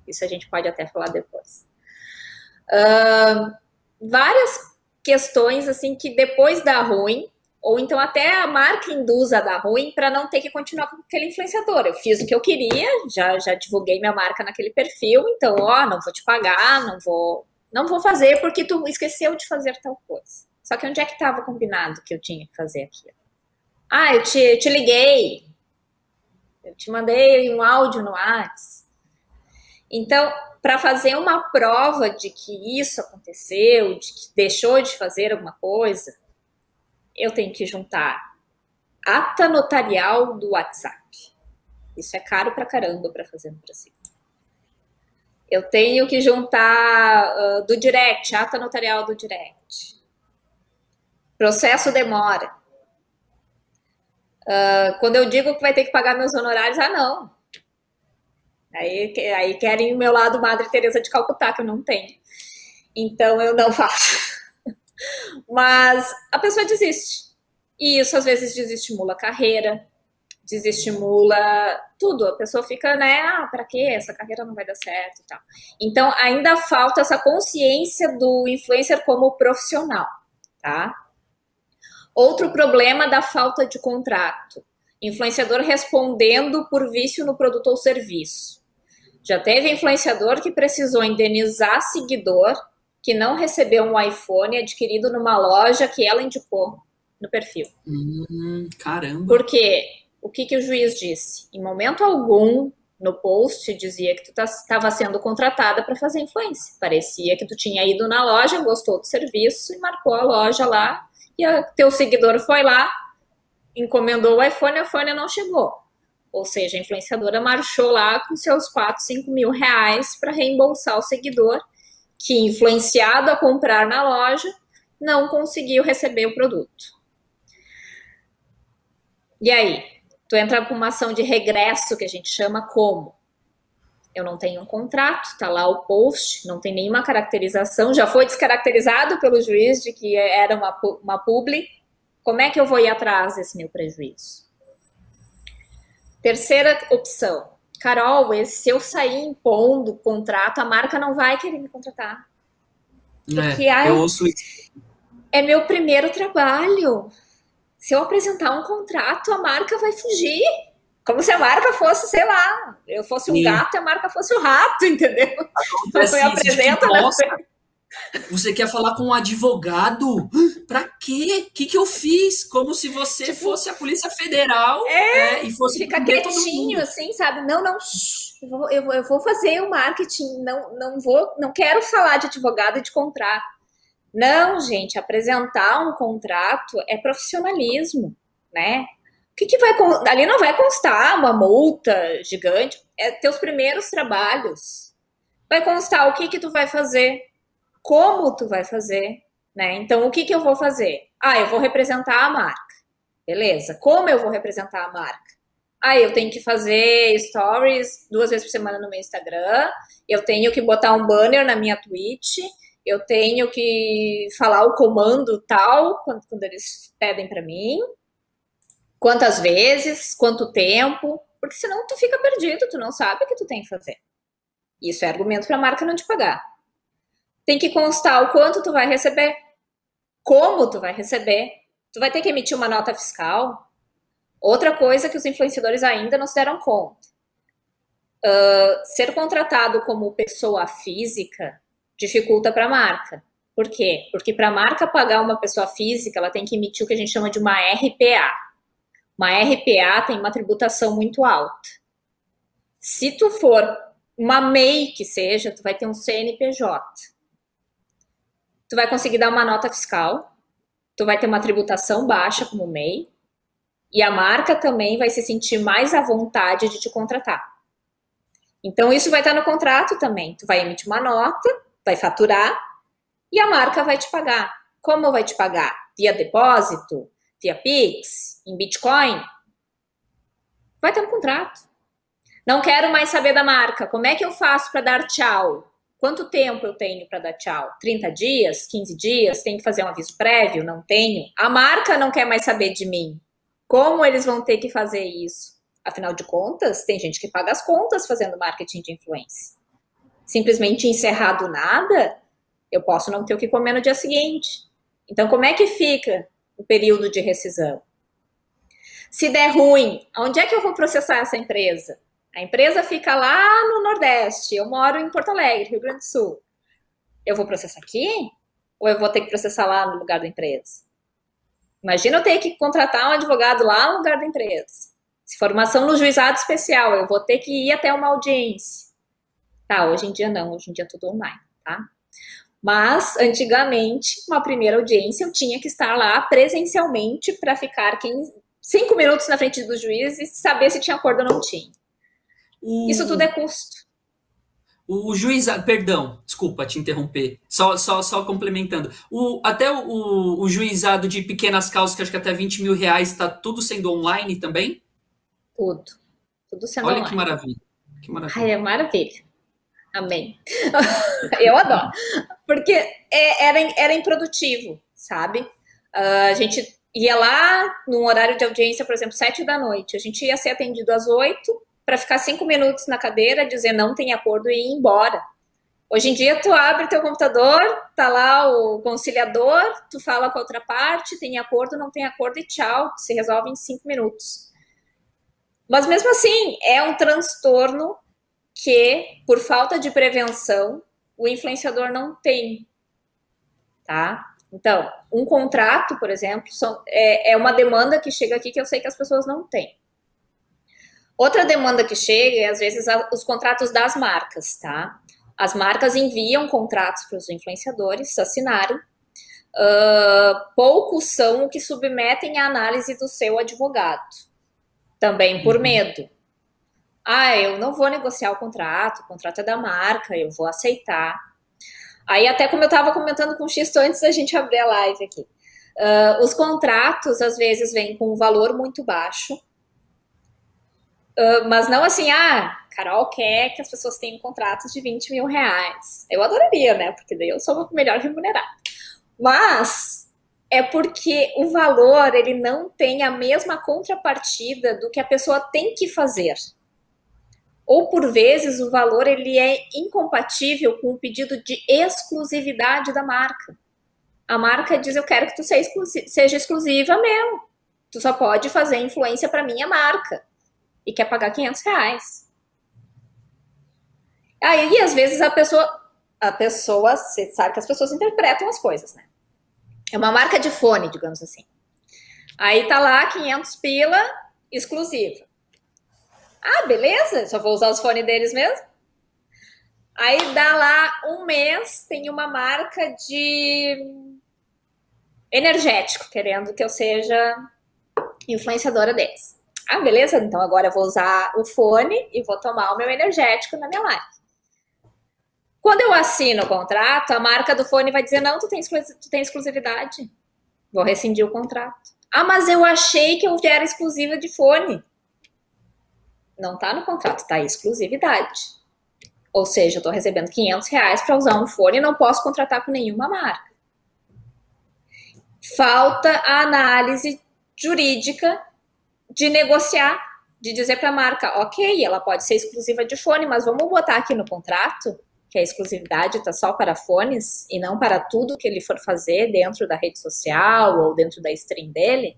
Isso a gente pode até falar depois. Uh, várias questões assim que depois dá ruim, ou então até a marca induz a dar ruim para não ter que continuar com aquele influenciador. Eu fiz o que eu queria, já, já divulguei minha marca naquele perfil, então, ó, não vou te pagar, não vou, não vou fazer porque tu esqueceu de fazer tal coisa. Só que onde é que estava combinado que eu tinha que fazer aquilo? Ah, eu te, te liguei, eu te mandei um áudio no WhatsApp. Então, para fazer uma prova de que isso aconteceu, de que deixou de fazer alguma coisa, eu tenho que juntar ata notarial do WhatsApp. Isso é caro pra caramba para fazer no Brasil. Eu tenho que juntar uh, do direct, ata notarial do direct. Processo demora. Uh, quando eu digo que vai ter que pagar meus honorários, ah, não. Aí, aí querem o meu lado Madre Teresa de Calcutá, que eu não tenho. Então eu não faço. Mas a pessoa desiste. E isso às vezes desestimula a carreira, desestimula tudo. A pessoa fica, né? Ah, para quê? Essa carreira não vai dar certo e tal. Então ainda falta essa consciência do influencer como profissional, tá? Outro problema da falta de contrato. Influenciador respondendo por vício no produto ou serviço. Já teve influenciador que precisou indenizar seguidor que não recebeu um iPhone adquirido numa loja que ela indicou no perfil. Hum, caramba. Porque o que, que o juiz disse? Em momento algum, no post, dizia que tu estava tá, sendo contratada para fazer influência. Parecia que tu tinha ido na loja, gostou do serviço e marcou a loja lá e a, teu seguidor foi lá, encomendou o iPhone, o iPhone não chegou. Ou seja, a influenciadora marchou lá com seus 4, 5 mil reais para reembolsar o seguidor, que, influenciado a comprar na loja, não conseguiu receber o produto. E aí? Tu entra com uma ação de regresso, que a gente chama como? Eu não tenho um contrato, tá lá o post, não tem nenhuma caracterização, já foi descaracterizado pelo juiz de que era uma, uma publi. Como é que eu vou ir atrás desse meu prejuízo? Terceira opção. Carol, se eu sair impondo contrato, a marca não vai querer me contratar. Porque, é, ai, eu ouço isso. É meu primeiro trabalho. Se eu apresentar um contrato, a marca vai fugir. Como se a marca fosse, sei lá, eu fosse um Sim. gato e a marca fosse um rato, entendeu? Então foi apresenta, né? Você quer falar com um advogado? Pra quê? O que, que eu fiz? Como se você tipo, fosse a Polícia Federal é, é, e fosse ficar quietinho, assim, sabe? Não, não, eu vou, eu, eu vou fazer o marketing, não, não vou, não quero falar de advogado e de contrato. Não, gente, apresentar um contrato é profissionalismo, né? Que, que vai. Ali não vai constar uma multa gigante. É teus primeiros trabalhos. Vai constar o que, que tu vai fazer, como tu vai fazer, né? Então, o que, que eu vou fazer? Ah, eu vou representar a marca. Beleza. Como eu vou representar a marca? Ah, eu tenho que fazer stories duas vezes por semana no meu Instagram, eu tenho que botar um banner na minha Twitch, eu tenho que falar o comando tal quando, quando eles pedem para mim, quantas vezes, quanto tempo, porque senão tu fica perdido, tu não sabe o que tu tem que fazer. Isso é argumento para a marca não te pagar. Tem que constar o quanto tu vai receber, como tu vai receber, tu vai ter que emitir uma nota fiscal, Outra coisa que os influenciadores ainda não se deram conta. Uh, ser contratado como pessoa física dificulta para a marca. Por quê? Porque para a marca pagar uma pessoa física, ela tem que emitir o que a gente chama de uma RPA. Uma RPA tem uma tributação muito alta. Se tu for uma MEI que seja, tu vai ter um CNPJ. Tu vai conseguir dar uma nota fiscal, tu vai ter uma tributação baixa como MEI, e a marca também vai se sentir mais à vontade de te contratar. Então, isso vai estar no contrato também. Tu vai emitir uma nota, vai faturar e a marca vai te pagar. Como vai te pagar? Via depósito? Via Pix? Em Bitcoin? Vai estar no contrato. Não quero mais saber da marca. Como é que eu faço para dar tchau? Quanto tempo eu tenho para dar tchau? 30 dias? 15 dias? Tem que fazer um aviso prévio? Não tenho? A marca não quer mais saber de mim. Como eles vão ter que fazer isso? Afinal de contas, tem gente que paga as contas fazendo marketing de influência. Simplesmente encerrar do nada, eu posso não ter o que comer no dia seguinte. Então, como é que fica o período de rescisão? Se der ruim, onde é que eu vou processar essa empresa? A empresa fica lá no Nordeste, eu moro em Porto Alegre, Rio Grande do Sul. Eu vou processar aqui? Ou eu vou ter que processar lá no lugar da empresa? Imagina eu ter que contratar um advogado lá no lugar da empresa. Se formação no juizado especial, eu vou ter que ir até uma audiência. Tá, hoje em dia não, hoje em dia é tudo online, tá? Mas, antigamente, uma primeira audiência eu tinha que estar lá presencialmente para ficar 15, cinco minutos na frente do juiz e saber se tinha acordo ou não tinha. Isso tudo é custo. O juizado, perdão, desculpa te interromper, só, só, só complementando. O, até o, o juizado de pequenas causas, que acho que até 20 mil reais, está tudo sendo online também? Tudo. Tudo sendo Olha online. que maravilha. Que maravilha. Ai, é maravilha. Amém. Eu adoro. Porque é, era, era improdutivo, sabe? Uh, a gente ia lá num horário de audiência, por exemplo, sete da noite. A gente ia ser atendido às oito para ficar cinco minutos na cadeira, dizer não tem acordo e ir embora. Hoje em dia, tu abre teu computador, tá lá o conciliador, tu fala com a outra parte, tem acordo, não tem acordo e tchau, se resolve em cinco minutos. Mas mesmo assim, é um transtorno que, por falta de prevenção, o influenciador não tem, tá? Então, um contrato, por exemplo, são, é, é uma demanda que chega aqui que eu sei que as pessoas não têm. Outra demanda que chega é, às vezes, os contratos das marcas, tá? As marcas enviam contratos para os influenciadores assinarem. Uh, poucos são o que submetem à análise do seu advogado. Também por uhum. medo. Ah, eu não vou negociar o contrato, o contrato é da marca, eu vou aceitar. Aí, até como eu estava comentando com o X antes da gente abrir a live aqui. Uh, os contratos, às vezes, vêm com um valor muito baixo, Uh, mas não assim, ah, Carol quer que as pessoas tenham contratos de 20 mil reais. Eu adoraria, né? Porque daí eu sou melhor remunerada. Mas é porque o valor ele não tem a mesma contrapartida do que a pessoa tem que fazer. Ou por vezes o valor ele é incompatível com o pedido de exclusividade da marca. A marca diz eu quero que tu seja exclusiva mesmo. Tu só pode fazer influência para minha marca e quer pagar 500 reais. Aí, às vezes, a pessoa, a pessoa, você sabe que as pessoas interpretam as coisas, né? É uma marca de fone, digamos assim. Aí tá lá 500 pila exclusiva. Ah, beleza, só vou usar os fones deles mesmo. Aí dá lá um mês, tem uma marca de energético, querendo que eu seja influenciadora deles. Ah, beleza, então agora eu vou usar o fone e vou tomar o meu energético na minha live. Quando eu assino o contrato, a marca do fone vai dizer: não, tu tem, tu tem exclusividade. Vou rescindir o contrato. Ah, mas eu achei que eu era exclusiva de fone. Não tá no contrato, tá exclusividade. Ou seja, eu tô recebendo 500 reais para usar um fone e não posso contratar com nenhuma marca. Falta a análise jurídica de negociar, de dizer para a marca, ok, ela pode ser exclusiva de fone, mas vamos botar aqui no contrato que a exclusividade está só para fones e não para tudo que ele for fazer dentro da rede social ou dentro da stream dele.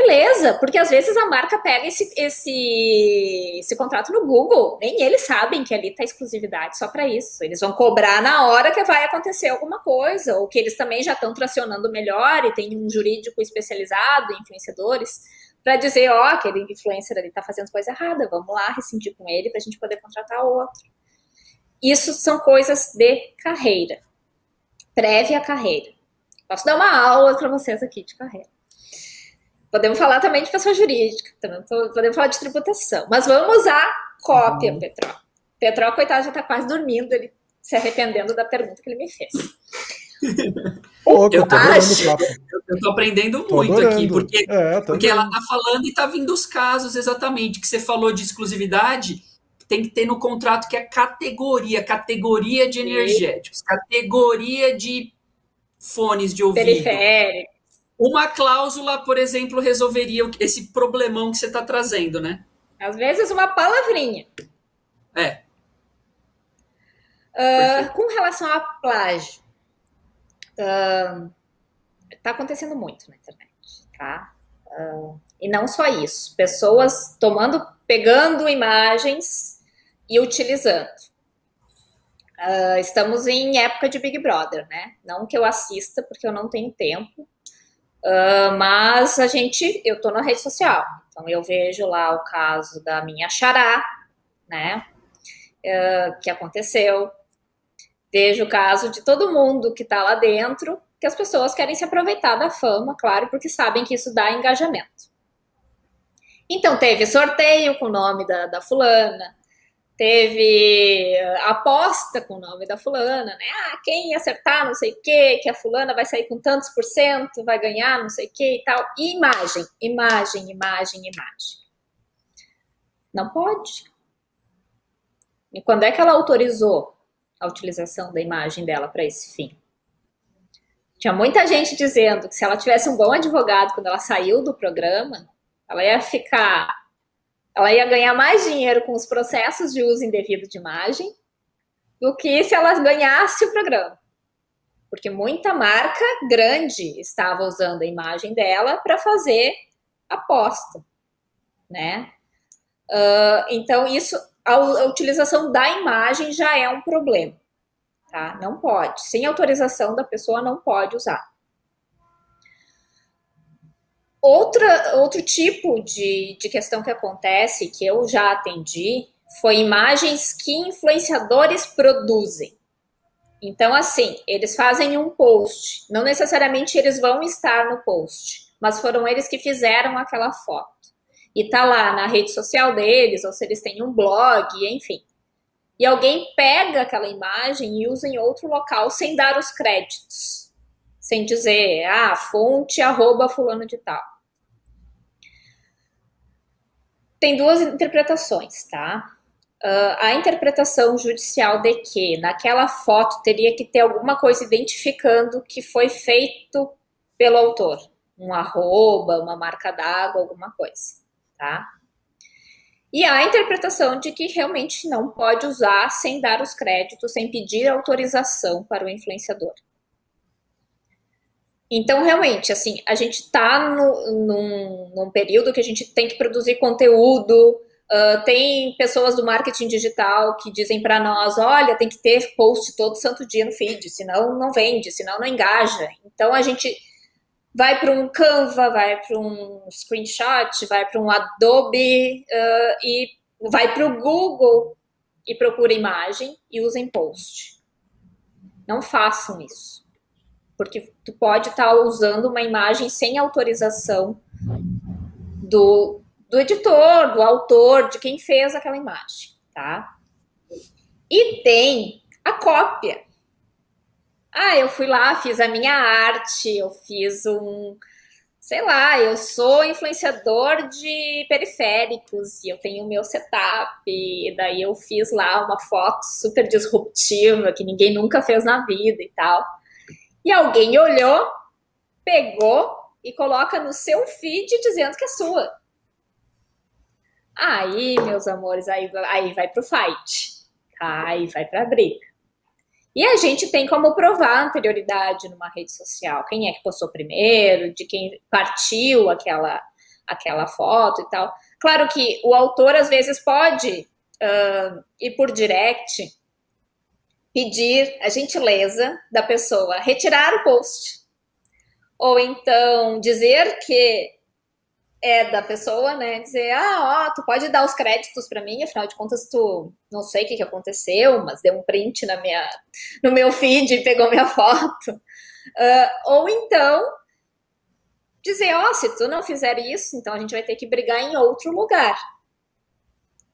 Beleza, porque às vezes a marca pega esse, esse, esse contrato no Google, nem eles sabem que ali está exclusividade só para isso. Eles vão cobrar na hora que vai acontecer alguma coisa, ou que eles também já estão tracionando melhor e tem um jurídico especializado, influenciadores, para dizer: ó, oh, aquele influencer ali está fazendo coisa errada, vamos lá rescindir com ele para a gente poder contratar outro. Isso são coisas de carreira, prévia carreira. Posso dar uma aula para vocês aqui de carreira. Podemos falar também de pessoa jurídica, também podemos falar de tributação. Mas vamos usar cópia, uhum. Petró. Petró, coitado, já está quase dormindo, ele se arrependendo da pergunta que ele me fez. Pô, eu, acho, eu tô aprendendo tô muito adorando. aqui, porque, é, porque ela tá falando e tá vindo os casos exatamente que você falou de exclusividade tem que ter no contrato que é categoria, categoria de energéticos, categoria de fones de ouvido. Periférico. Uma cláusula, por exemplo, resolveria esse problemão que você está trazendo, né? Às vezes uma palavrinha. É. Uh, com relação a plágio, uh, tá acontecendo muito na internet, tá? Uh, e não só isso, pessoas tomando, pegando imagens e utilizando. Uh, estamos em época de Big Brother, né? Não que eu assista, porque eu não tenho tempo, uh, mas a gente, eu tô na rede social, então eu vejo lá o caso da minha xará, né? Uh, que aconteceu. Vejo o caso de todo mundo que tá lá dentro, que as pessoas querem se aproveitar da fama, claro, porque sabem que isso dá engajamento. Então, teve sorteio com o nome da, da fulana, teve aposta com o nome da fulana, né? Ah, quem acertar não sei o que, que a fulana vai sair com tantos por cento, vai ganhar não sei o que e tal. E imagem, imagem, imagem, imagem. Não pode. E quando é que ela autorizou a utilização da imagem dela para esse fim? Tinha muita gente dizendo que se ela tivesse um bom advogado quando ela saiu do programa, ela ia ficar ela ia ganhar mais dinheiro com os processos de uso indevido de imagem do que se ela ganhasse o programa. Porque muita marca grande estava usando a imagem dela para fazer aposta, né? Uh, então, isso, a, a utilização da imagem já é um problema, tá? Não pode. Sem autorização da pessoa, não pode usar. Outra, outro tipo de, de questão que acontece, que eu já atendi, foi imagens que influenciadores produzem. Então, assim, eles fazem um post, não necessariamente eles vão estar no post, mas foram eles que fizeram aquela foto. E tá lá na rede social deles, ou se eles têm um blog, enfim. E alguém pega aquela imagem e usa em outro local sem dar os créditos sem dizer, ah, fonte arroba fulano de tal. Tem duas interpretações, tá? Uh, a interpretação judicial de que naquela foto teria que ter alguma coisa identificando que foi feito pelo autor, um arroba, uma marca d'água, alguma coisa, tá? E a interpretação de que realmente não pode usar sem dar os créditos, sem pedir autorização para o influenciador. Então, realmente, assim, a gente está num, num, período que a gente tem que produzir conteúdo. Uh, tem pessoas do marketing digital que dizem para nós: olha, tem que ter post todo santo dia no feed, senão não vende, senão não engaja. Então, a gente vai para um Canva, vai para um screenshot, vai para um Adobe uh, e vai para o Google e procura imagem e usa em post. Não façam isso porque tu pode estar tá usando uma imagem sem autorização do, do editor, do autor, de quem fez aquela imagem, tá? E tem a cópia. Ah, eu fui lá, fiz a minha arte, eu fiz um, sei lá, eu sou influenciador de periféricos e eu tenho o meu setup, e daí eu fiz lá uma foto super disruptiva que ninguém nunca fez na vida e tal. E alguém olhou, pegou e coloca no seu feed dizendo que é sua. Aí, meus amores, aí, aí vai pro fight. Aí vai pra briga. E a gente tem como provar anterioridade numa rede social. Quem é que postou primeiro, de quem partiu aquela, aquela foto e tal. Claro que o autor, às vezes, pode uh, ir por direct, pedir a gentileza da pessoa retirar o post. Ou então dizer que é da pessoa, né? Dizer, ah, ó, tu pode dar os créditos para mim, afinal de contas, tu não sei o que, que aconteceu, mas deu um print na minha, no meu feed e pegou minha foto. Uh, ou então dizer, ó, oh, se tu não fizer isso, então a gente vai ter que brigar em outro lugar.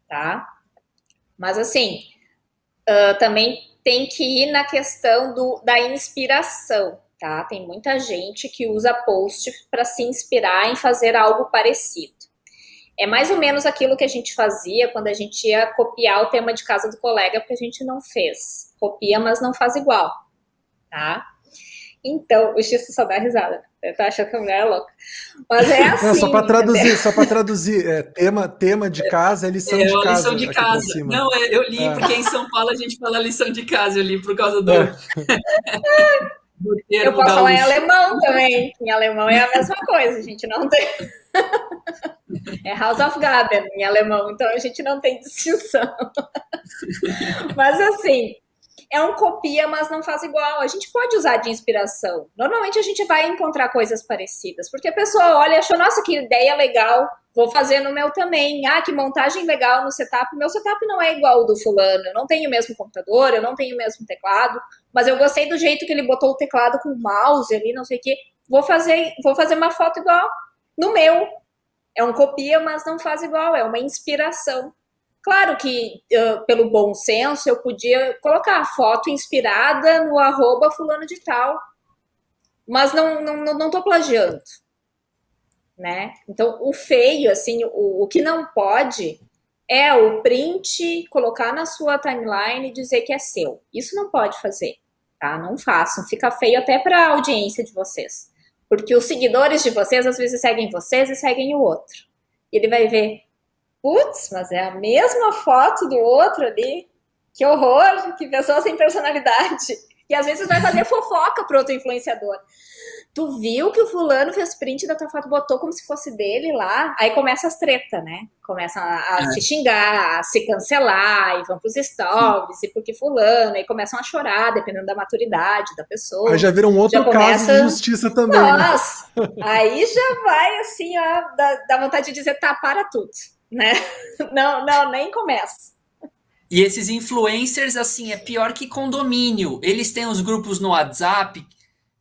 Tá? Mas assim, uh, também tem que ir na questão do, da inspiração tá? Tem muita gente que usa post para se inspirar em fazer algo parecido. É mais ou menos aquilo que a gente fazia quando a gente ia copiar o tema de casa do colega, porque a gente não fez. Copia, mas não faz igual, tá? Então, o X só dá risada. Eu tô achando que a mulher é louca. Mas é assim. Não, só para traduzir, só para traduzir. É, tema, tema de casa é lição é, de casa. Lição de casa. Não, é, eu li, é. porque em São Paulo a gente fala lição de casa, eu li por causa do. É. Eu posso falar em alemão também. Em alemão é a mesma coisa, a gente não tem. é House of Gaben em alemão, então a gente não tem distinção. Mas assim, é um copia, mas não faz igual. A gente pode usar de inspiração. Normalmente a gente vai encontrar coisas parecidas, porque a pessoa olha e acha, nossa, que ideia legal, vou fazer no meu também. Ah, que montagem legal no setup. Meu setup não é igual ao do fulano. Eu não tenho o mesmo computador, eu não tenho o mesmo teclado, mas eu gostei do jeito que ele botou o teclado com o mouse ali, não sei o quê. Vou fazer, vou fazer uma foto igual no meu. É um copia, mas não faz igual, é uma inspiração. Claro que, uh, pelo bom senso, eu podia colocar a foto inspirada no arroba fulano de tal, mas não, não, não, não tô plagiando, né? Então, o feio, assim, o, o que não pode é o print, colocar na sua timeline e dizer que é seu. Isso não pode fazer, tá? Não façam. Fica feio até para a audiência de vocês. Porque os seguidores de vocês, às vezes, seguem vocês e seguem o outro. Ele vai ver, putz, mas é a mesma foto do outro ali. Que horror, que pessoa sem personalidade. E às vezes vai fazer fofoca pro outro influenciador. Tu viu que o fulano fez print da tua foto, botou como se fosse dele lá. Aí começa as treta, né? Começam a, a é. se xingar, a se cancelar, e vão pros stories, Sim. e porque fulano, aí começam a chorar, dependendo da maturidade da pessoa. Aí já vira um outro começa... caso de justiça também. Né? Nossa, né? aí já vai assim, ó, dá, dá vontade de dizer, tá, para tudo né? Não, não, nem começa. E esses influencers, assim, é pior que condomínio. Eles têm os grupos no WhatsApp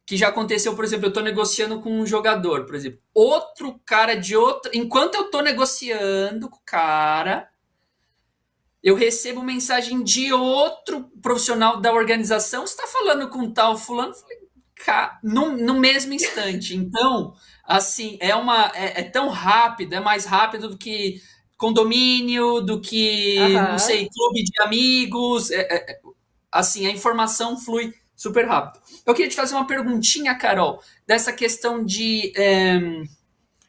que já aconteceu, por exemplo, eu tô negociando com um jogador, por exemplo. Outro cara de outro. Enquanto eu tô negociando com o cara, eu recebo mensagem de outro profissional da organização. Você tá falando com tal fulano? falei, no, no mesmo instante. Então, assim, é uma. É, é tão rápido, é mais rápido do que condomínio, do que, uhum. não sei, clube de amigos. É, é, assim, a informação flui super rápido. Eu queria te fazer uma perguntinha, Carol, dessa questão de. É,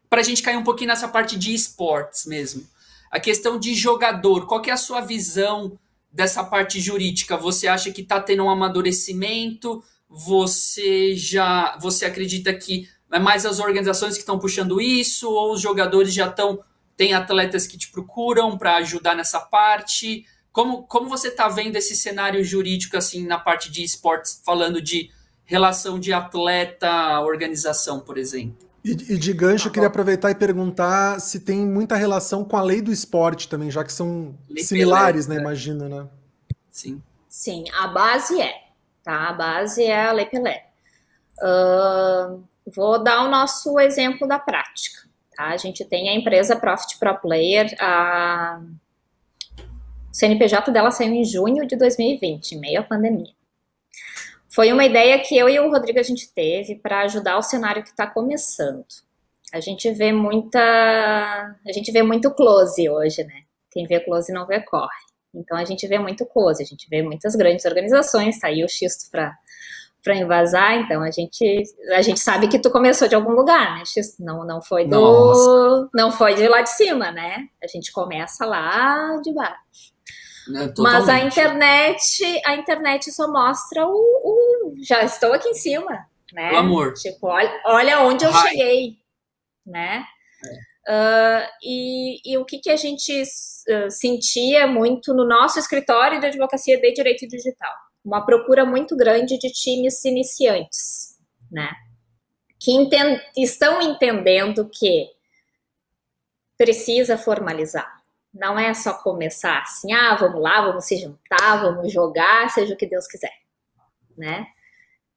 para a gente cair um pouquinho nessa parte de esportes mesmo. A questão de jogador, qual que é a sua visão dessa parte jurídica? Você acha que está tendo um amadurecimento? Você já. Você acredita que é mais as organizações que estão puxando isso, ou os jogadores já estão tem atletas que te procuram para ajudar nessa parte. Como, como você está vendo esse cenário jurídico assim na parte de esportes, falando de relação de atleta-organização, por exemplo? E, e de gancho, eu queria aproveitar e perguntar se tem muita relação com a lei do esporte também, já que são lei similares, Pelé, né? Imagino, né? Sim. Sim, a base é, tá? A base é a Lei Pelé. Uh, vou dar o nosso exemplo da prática Tá? A gente tem a empresa Profit Pro Player, a o CNPJ dela saiu em junho de 2020, meio à pandemia. Foi uma ideia que eu e o Rodrigo a gente teve para ajudar o cenário que está começando. A gente vê muita, a gente vê muito close hoje, né? Quem vê close não vê corre. Então a gente vê muito close, a gente vê muitas grandes organizações, tá aí o xisto para para invasar, então a gente a gente sabe que tu começou de algum lugar, né? Não não foi do Nossa. não foi de lá de cima, né? A gente começa lá de baixo. Né, Mas a internet, a internet só mostra o, o, já estou aqui em cima, né? O amor. Tipo, olha, olha onde eu Ai. cheguei, né? É. Uh, e, e, o que, que a gente uh, sentia muito no nosso escritório de advocacia de direito digital? Uma procura muito grande de times iniciantes, né? Que estão entendendo que precisa formalizar, não é só começar assim, ah, vamos lá, vamos se juntar, vamos jogar, seja o que Deus quiser, né?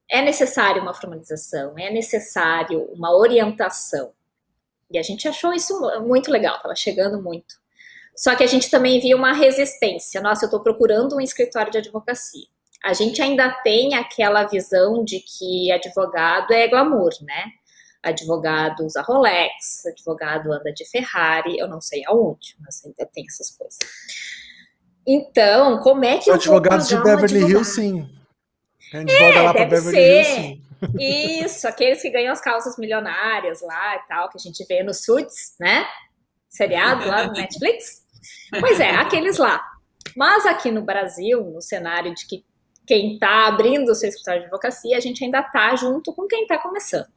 É necessário uma formalização, é necessário uma orientação. E a gente achou isso muito legal, estava chegando muito. Só que a gente também via uma resistência. Nossa, eu estou procurando um escritório de advocacia. A gente ainda tem aquela visão de que advogado é glamour, né? advogado usa Rolex, advogado anda de Ferrari, eu não sei aonde, mas ainda tem essas coisas. Então, como é que Advogados de Beverly um Hills, sim. Advoga é, lá deve Beverly. Hills, sim. Isso, aqueles que ganham as calças milionárias lá e tal, que a gente vê nos Suits, né? Seriado lá no Netflix. Pois é, aqueles lá. Mas aqui no Brasil, no cenário de que quem está abrindo o seu escritório de advocacia, a gente ainda está junto com quem está começando.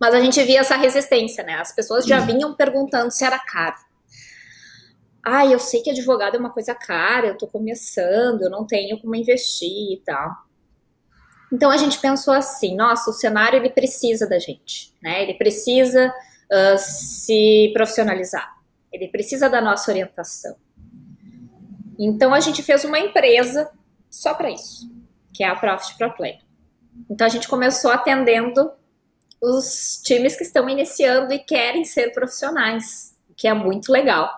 Mas a gente via essa resistência, né? As pessoas já vinham perguntando se era caro. Ah, eu sei que advogado é uma coisa cara, eu tô começando, eu não tenho como investir e tal. Então a gente pensou assim, nossa, o cenário ele precisa da gente, né? Ele precisa uh, se profissionalizar, ele precisa da nossa orientação. Então a gente fez uma empresa só para isso, que é a Profit Pro Play. Então a gente começou atendendo os times que estão iniciando e querem ser profissionais, que é muito legal.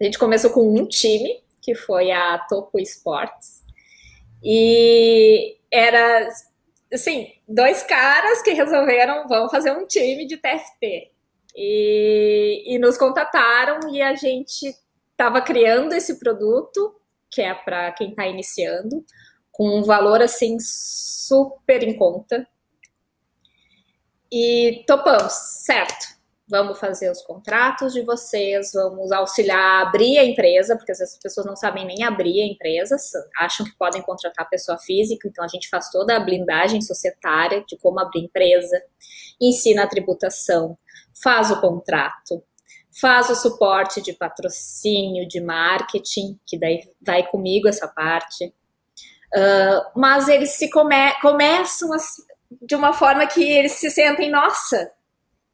A gente começou com um time, que foi a Topo Esportes, e era, assim, dois caras que resolveram, vamos fazer um time de TFT. E, e nos contataram e a gente estava criando esse produto, que é para quem está iniciando, com um valor, assim, super em conta, e topamos, certo. Vamos fazer os contratos de vocês, vamos auxiliar a abrir a empresa, porque às vezes as pessoas não sabem nem abrir a empresa, acham que podem contratar pessoa física, então a gente faz toda a blindagem societária de como abrir empresa, ensina a tributação, faz o contrato, faz o suporte de patrocínio, de marketing, que daí vai comigo essa parte. Uh, mas eles se come começam a, de uma forma que eles se sentem, nossa,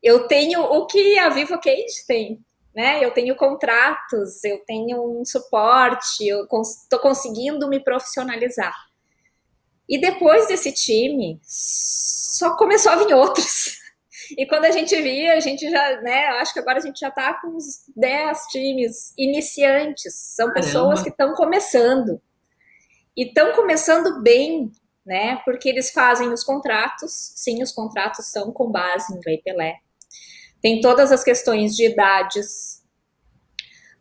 eu tenho o que a Vivo Cage tem, né? Eu tenho contratos, eu tenho um suporte, eu estou conseguindo me profissionalizar. E depois desse time, só começou a vir outros. E quando a gente via, a gente já, né, acho que agora a gente já está com uns 10 times iniciantes, são Caramba. pessoas que estão começando. E estão começando bem, né? Porque eles fazem os contratos, sim, os contratos são com base em Lei Pelé. Tem todas as questões de idades.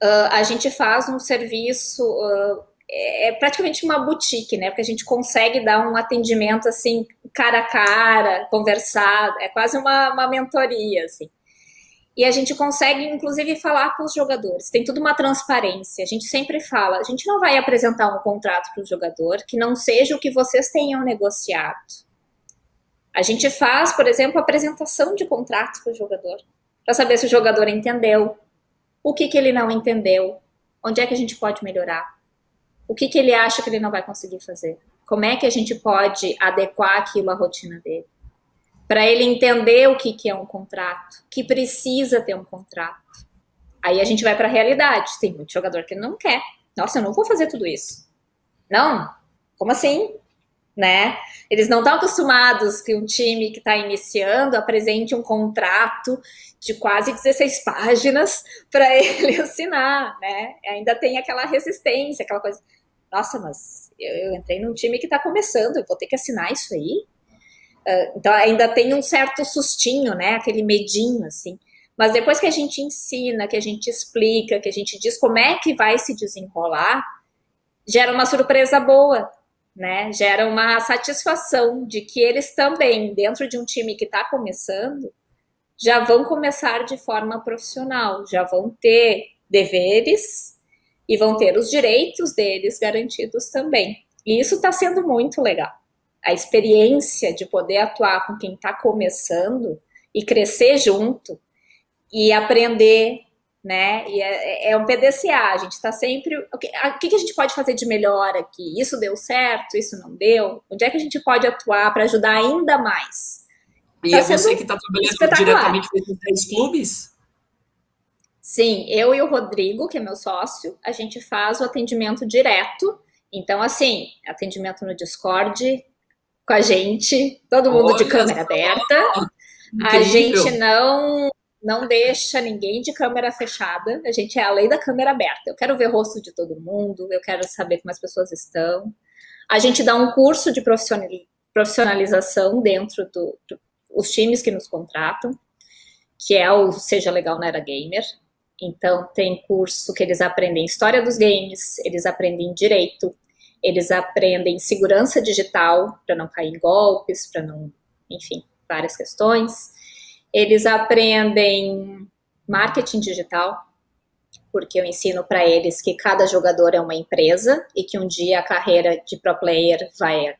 Uh, a gente faz um serviço, uh, é praticamente uma boutique, né? Porque a gente consegue dar um atendimento assim, cara a cara, conversar, é quase uma, uma mentoria, assim e a gente consegue, inclusive, falar com os jogadores. Tem tudo uma transparência. A gente sempre fala, a gente não vai apresentar um contrato para o jogador que não seja o que vocês tenham negociado. A gente faz, por exemplo, apresentação de contrato para o jogador, para saber se o jogador entendeu, o que, que ele não entendeu, onde é que a gente pode melhorar, o que, que ele acha que ele não vai conseguir fazer, como é que a gente pode adequar aquilo à rotina dele para ele entender o que, que é um contrato, que precisa ter um contrato. Aí a gente vai para a realidade. Tem muito jogador que não quer. Nossa, eu não vou fazer tudo isso. Não, como assim? né? Eles não estão acostumados que um time que está iniciando apresente um contrato de quase 16 páginas para ele assinar, né? Ainda tem aquela resistência, aquela coisa. Nossa, mas eu, eu entrei num time que está começando, eu vou ter que assinar isso aí? Uh, então ainda tem um certo sustinho, né? Aquele medinho, assim. Mas depois que a gente ensina, que a gente explica, que a gente diz como é que vai se desenrolar, gera uma surpresa boa, né? Gera uma satisfação de que eles também, dentro de um time que está começando, já vão começar de forma profissional, já vão ter deveres e vão ter os direitos deles garantidos também. E isso está sendo muito legal. A experiência de poder atuar com quem está começando e crescer junto e aprender né? E é, é um PDCA, a gente está sempre. O que, o que a gente pode fazer de melhor aqui? Isso deu certo, isso não deu? Onde é que a gente pode atuar para ajudar ainda mais? E tá é você que está trabalhando diretamente com esses três clubes? Sim, eu e o Rodrigo, que é meu sócio, a gente faz o atendimento direto. Então, assim, atendimento no Discord com a gente, todo mundo Olha de câmera aberta. A gente não não deixa ninguém de câmera fechada. A gente é a lei da câmera aberta. Eu quero ver o rosto de todo mundo, eu quero saber como as pessoas estão. A gente dá um curso de profissionalização dentro dos do, times que nos contratam, que é o Seja Legal na Era Gamer. Então, tem curso que eles aprendem história dos games, eles aprendem direito, eles aprendem segurança digital, para não cair em golpes, para não, enfim, várias questões. Eles aprendem marketing digital, porque eu ensino para eles que cada jogador é uma empresa e que um dia a carreira de pro player vai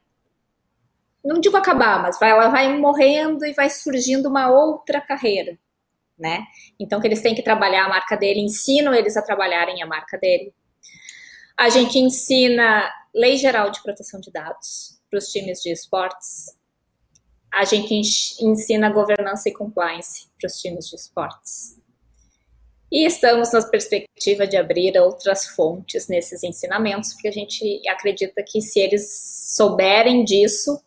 não digo acabar, mas vai, ela vai morrendo e vai surgindo uma outra carreira, né? Então que eles têm que trabalhar a marca dele, ensino eles a trabalharem a marca dele. A gente ensina lei geral de proteção de dados para os times de esportes, a gente ensina governança e compliance para os times de esportes. E estamos na perspectiva de abrir outras fontes nesses ensinamentos, porque a gente acredita que se eles souberem disso,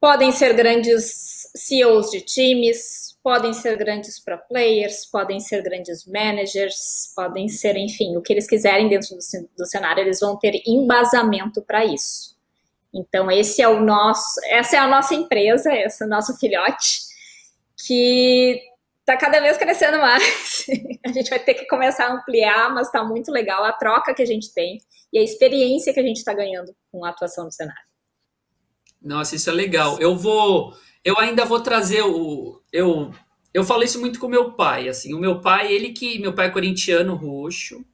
podem ser grandes CEOs de times, podem ser grandes pro players, podem ser grandes managers, podem ser, enfim, o que eles quiserem dentro do, do cenário, eles vão ter embasamento para isso. Então, esse é o nosso, essa é a nossa empresa, esse é o nosso filhote, que está cada vez crescendo mais. a gente vai ter que começar a ampliar, mas está muito legal a troca que a gente tem e a experiência que a gente está ganhando com a atuação no cenário. Nossa, isso é legal. Eu vou, eu ainda vou trazer o, eu, eu falo isso muito com meu pai, assim, o meu pai, ele que, meu pai é corintiano roxo,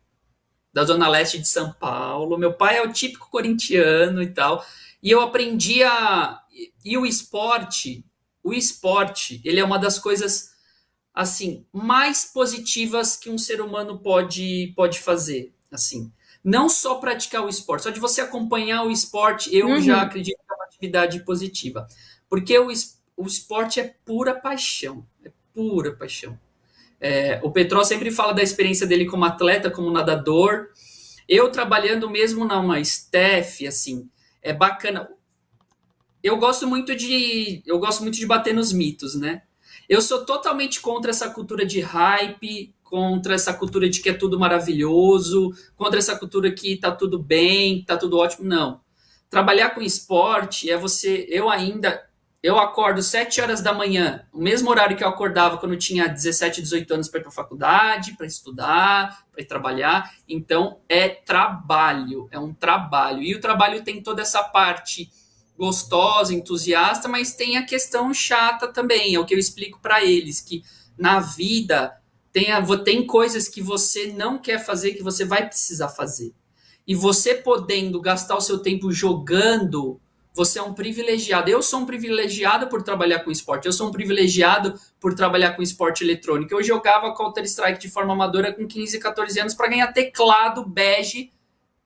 da zona leste de São Paulo, meu pai é o típico corintiano e tal, e eu aprendi a. E o esporte, o esporte, ele é uma das coisas assim mais positivas que um ser humano pode pode fazer, assim. Não só praticar o esporte, só de você acompanhar o esporte, eu uhum. já acredito que é uma atividade positiva. Porque o, o esporte é pura paixão, é pura paixão. É, o Petró sempre fala da experiência dele como atleta, como nadador. Eu trabalhando mesmo numa staff, assim, é bacana. Eu gosto muito de eu gosto muito de bater nos mitos, né? Eu sou totalmente contra essa cultura de hype, contra essa cultura de que é tudo maravilhoso, contra essa cultura que tá tudo bem, tá tudo ótimo. Não. Trabalhar com esporte é você. Eu ainda. Eu acordo 7 horas da manhã, o mesmo horário que eu acordava quando eu tinha 17, 18 anos para ir para a faculdade, para estudar, para ir trabalhar. Então, é trabalho, é um trabalho. E o trabalho tem toda essa parte gostosa, entusiasta, mas tem a questão chata também. É o que eu explico para eles, que na vida tem, tem coisas que você não quer fazer, que você vai precisar fazer. E você podendo gastar o seu tempo jogando você é um privilegiado. Eu sou um privilegiado por trabalhar com esporte. Eu sou um privilegiado por trabalhar com esporte eletrônico. Eu jogava Counter-Strike de forma amadora com 15, 14 anos para ganhar teclado bege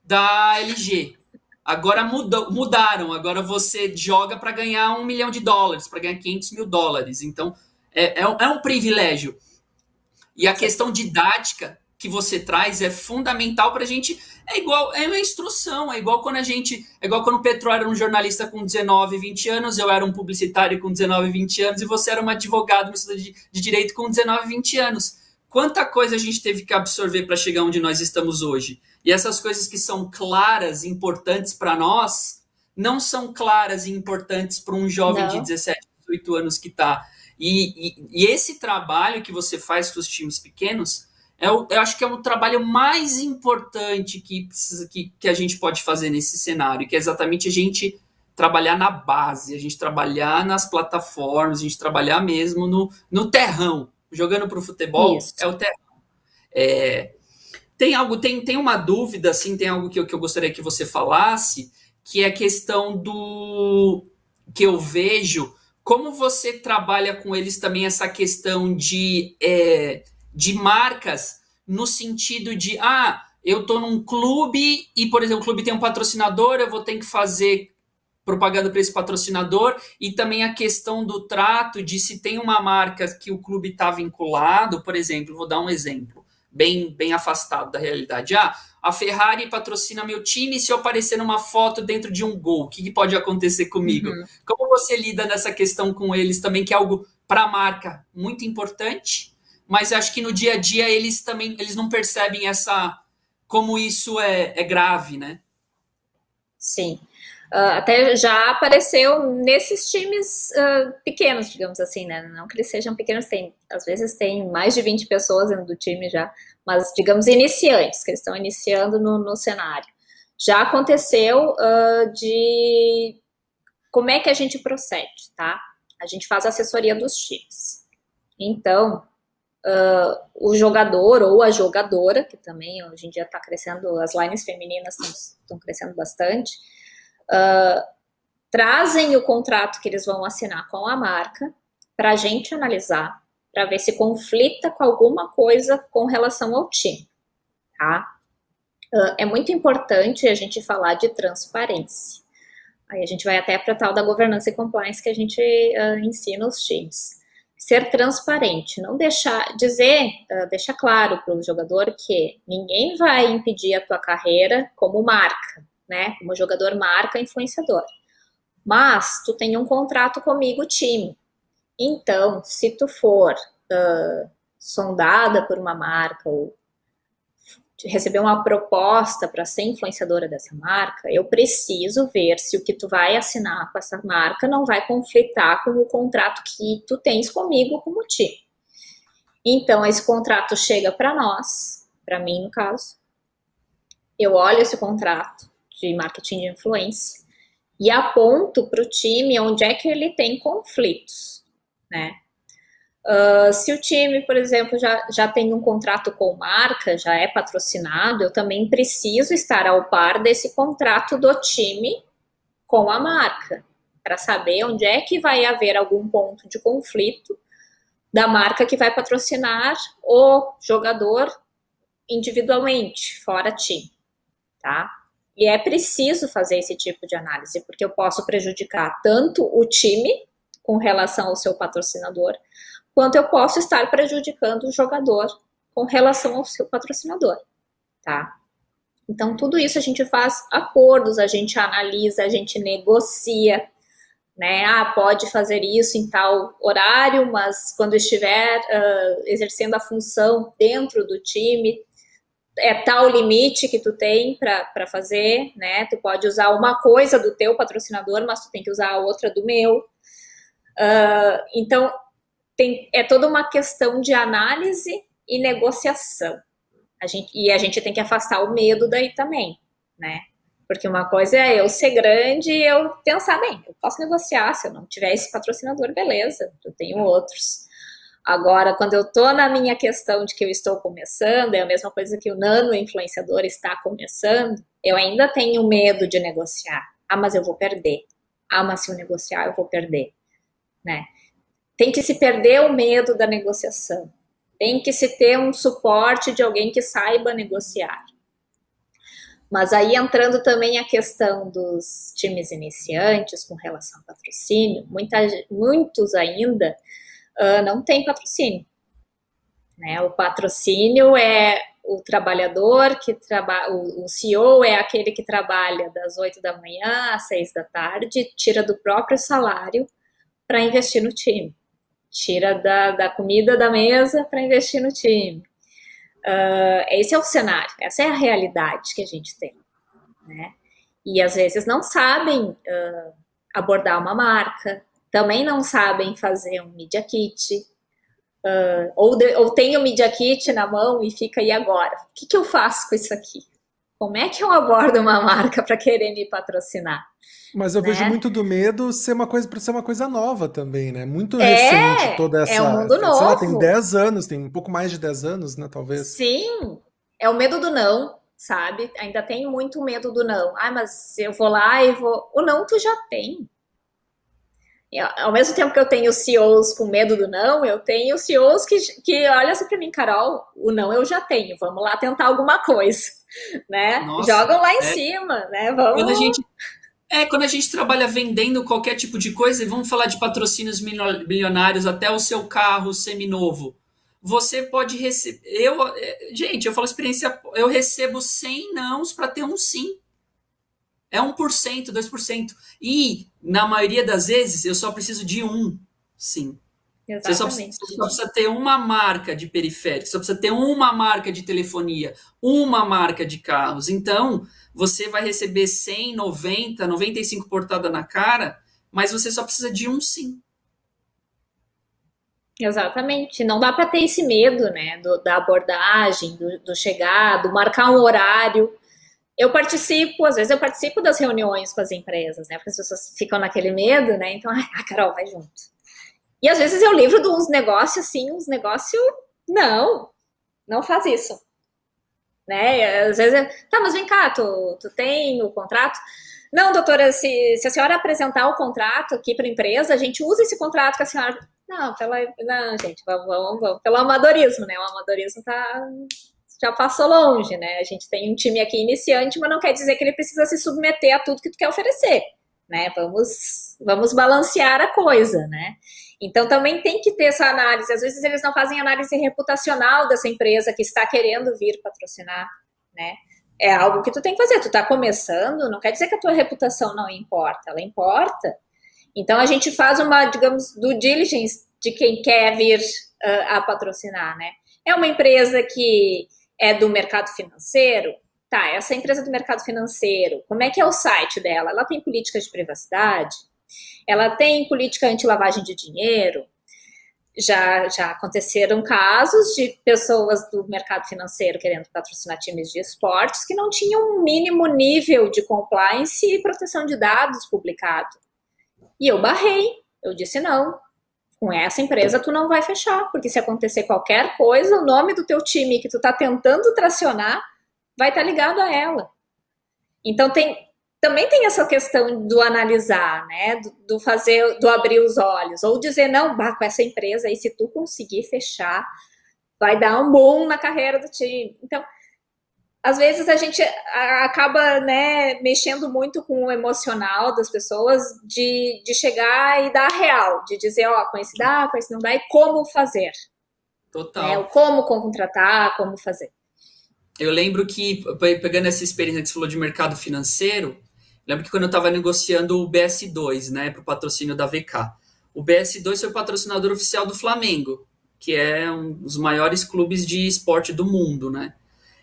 da LG. Agora mudou, mudaram. Agora você joga para ganhar um milhão de dólares, para ganhar 500 mil dólares. Então, é, é, é um privilégio. E a questão didática que você traz é fundamental para a gente. É igual, é uma instrução, é igual quando a gente. É igual quando o Petro era um jornalista com 19, 20 anos, eu era um publicitário com 19, 20 anos, e você era um advogado de, de direito com 19, 20 anos. Quanta coisa a gente teve que absorver para chegar onde nós estamos hoje. E essas coisas que são claras, importantes para nós, não são claras e importantes para um jovem não. de 17, 18 anos que está. E, e, e esse trabalho que você faz com os times pequenos é o, eu acho que é o trabalho mais importante que, precisa, que, que a gente pode fazer nesse cenário, que é exatamente a gente trabalhar na base, a gente trabalhar nas plataformas, a gente trabalhar mesmo no, no terrão. Jogando para o futebol Isso. é o terrão. É, tem algo, tem, tem uma dúvida, assim, tem algo que eu, que eu gostaria que você falasse, que é a questão do que eu vejo, como você trabalha com eles também essa questão de é, de marcas no sentido de, ah, eu tô num clube e, por exemplo, o clube tem um patrocinador, eu vou ter que fazer propaganda para esse patrocinador e também a questão do trato de se tem uma marca que o clube está vinculado, por exemplo, vou dar um exemplo bem bem afastado da realidade. Ah, a Ferrari patrocina meu time se eu aparecer numa foto dentro de um gol, o que, que pode acontecer comigo? Uhum. Como você lida nessa questão com eles também, que é algo para a marca muito importante, mas acho que no dia a dia eles também eles não percebem essa como isso é, é grave, né? Sim. Uh, até já apareceu nesses times uh, pequenos, digamos assim, né? Não que eles sejam pequenos, tem, às vezes tem mais de 20 pessoas dentro do time já, mas digamos iniciantes, que eles estão iniciando no, no cenário. Já aconteceu uh, de como é que a gente procede, tá? A gente faz assessoria dos times. Então, uh, o jogador ou a jogadora, que também hoje em dia está crescendo, as lines femininas estão crescendo bastante, uh, trazem o contrato que eles vão assinar com a marca para a gente analisar, para ver se conflita com alguma coisa com relação ao time, tá? Uh, é muito importante a gente falar de transparência. Aí a gente vai até para tal da governança e compliance que a gente uh, ensina os times ser transparente, não deixar dizer, uh, deixar claro para o jogador que ninguém vai impedir a tua carreira como marca, né? Como jogador marca influenciador. Mas tu tem um contrato comigo, time. Então, se tu for uh, sondada por uma marca ou receber uma proposta para ser influenciadora dessa marca, eu preciso ver se o que tu vai assinar com essa marca não vai conflitar com o contrato que tu tens comigo como time. Então, esse contrato chega para nós, para mim no caso, eu olho esse contrato de marketing de influência e aponto para o time onde é que ele tem conflitos, né? Uh, se o time, por exemplo, já, já tem um contrato com marca, já é patrocinado, eu também preciso estar ao par desse contrato do time com a marca, para saber onde é que vai haver algum ponto de conflito da marca que vai patrocinar o jogador individualmente, fora time, tá? E é preciso fazer esse tipo de análise, porque eu posso prejudicar tanto o time com relação ao seu patrocinador, quanto eu posso estar prejudicando o jogador com relação ao seu patrocinador, tá? Então, tudo isso a gente faz acordos, a gente analisa, a gente negocia, né? Ah, pode fazer isso em tal horário, mas quando estiver uh, exercendo a função dentro do time, é tal limite que tu tem para fazer, né? Tu pode usar uma coisa do teu patrocinador, mas tu tem que usar a outra do meu. Uh, então, tem, é toda uma questão de análise e negociação. A gente, e a gente tem que afastar o medo daí também, né? Porque uma coisa é eu ser grande e eu pensar, bem, eu posso negociar, se eu não tiver esse patrocinador, beleza, eu tenho outros. Agora, quando eu tô na minha questão de que eu estou começando, é a mesma coisa que o nano influenciador está começando, eu ainda tenho medo de negociar. Ah, mas eu vou perder. Ah, mas se eu negociar, eu vou perder, né? Tem que se perder o medo da negociação. Tem que se ter um suporte de alguém que saiba negociar. Mas aí entrando também a questão dos times iniciantes com relação ao patrocínio, muita, muitos ainda uh, não têm patrocínio. Né? O patrocínio é o trabalhador que trabalha, o, CEO é aquele que trabalha das 8 da manhã às 6 da tarde, tira do próprio salário para investir no time. Tira da, da comida da mesa para investir no time. Uh, esse é o cenário, essa é a realidade que a gente tem. Né? E às vezes não sabem uh, abordar uma marca, também não sabem fazer um media kit, uh, ou, de, ou tem o media kit na mão e fica aí agora. O que, que eu faço com isso aqui? Como é que eu abordo uma marca para querer me patrocinar? Mas eu né? vejo muito do medo ser uma coisa para ser uma coisa nova também, né? Muito é, recente toda essa. É um mundo novo. Lá, tem 10 anos, tem um pouco mais de 10 anos, né? Talvez. Sim, é o medo do não, sabe? Ainda tem muito medo do não. Ah, mas eu vou lá e vou. O não tu já tem. Ao mesmo tempo que eu tenho CEOs com medo do não, eu tenho CEOs que, que olham assim para mim, Carol, o não eu já tenho, vamos lá tentar alguma coisa, né? Nossa, Jogam lá em é... cima, né? Vamos... Quando a gente é, quando a gente trabalha vendendo qualquer tipo de coisa, e vamos falar de patrocínios milionários até o seu carro seminovo, você pode receber. Eu, é, gente, eu falo experiência, eu recebo 100 nãos para ter um sim. É 1%, 2%. E, na maioria das vezes, eu só preciso de um sim. Você só, precisa, você só, precisa, ter uma marca de periférico, só precisa ter uma marca de telefonia, uma marca de carros. Então, você vai receber 100, 90, 95 portada na cara, mas você só precisa de um sim. Exatamente. Não dá para ter esse medo, né, do, da abordagem, do, do chegar, do marcar um horário. Eu participo, às vezes eu participo das reuniões com as empresas, né, porque as pessoas ficam naquele medo, né, então, ah, Carol, vai junto. E às vezes eu livro de uns negócios, assim, uns negócios, não, não faz isso né? Às vezes, tá, mas vem cá, tu, tu tem o contrato? Não, doutora, se, se a senhora apresentar o contrato aqui para a empresa, a gente usa esse contrato que a senhora. Não, pela, não gente, vamos, vamos, vamos, pelo amadorismo, né? O amadorismo tá, já passou longe, né? A gente tem um time aqui iniciante, mas não quer dizer que ele precisa se submeter a tudo que tu quer oferecer, né? Vamos, vamos balancear a coisa, né? Então também tem que ter essa análise. Às vezes eles não fazem análise reputacional dessa empresa que está querendo vir patrocinar, né? É algo que tu tem que fazer. Tu está começando, não quer dizer que a tua reputação não importa, ela importa. Então a gente faz uma, digamos, do diligence de quem quer vir uh, a patrocinar, né? É uma empresa que é do mercado financeiro, tá? Essa empresa do mercado financeiro, como é que é o site dela? Ela tem políticas de privacidade? Ela tem política anti-lavagem de dinheiro. Já, já aconteceram casos de pessoas do mercado financeiro querendo patrocinar times de esportes que não tinham um mínimo nível de compliance e proteção de dados publicado. E eu barrei, eu disse não. Com essa empresa tu não vai fechar, porque se acontecer qualquer coisa, o nome do teu time que tu está tentando tracionar vai estar tá ligado a ela. Então tem também tem essa questão do analisar, né? Do, do, fazer, do abrir os olhos, ou dizer, não, bah, com essa empresa aí, se tu conseguir fechar, vai dar um bom na carreira do time. Então, às vezes a gente acaba, né, mexendo muito com o emocional das pessoas de, de chegar e dar real, de dizer, ó, com esse dá, com esse não dá, e como fazer. Total. Né? Como contratar, como fazer. Eu lembro que, pegando essa experiência que você falou de mercado financeiro, Lembro que quando eu estava negociando o BS2, né, para o patrocínio da VK, o BS2 foi o patrocinador oficial do Flamengo, que é um dos maiores clubes de esporte do mundo, né?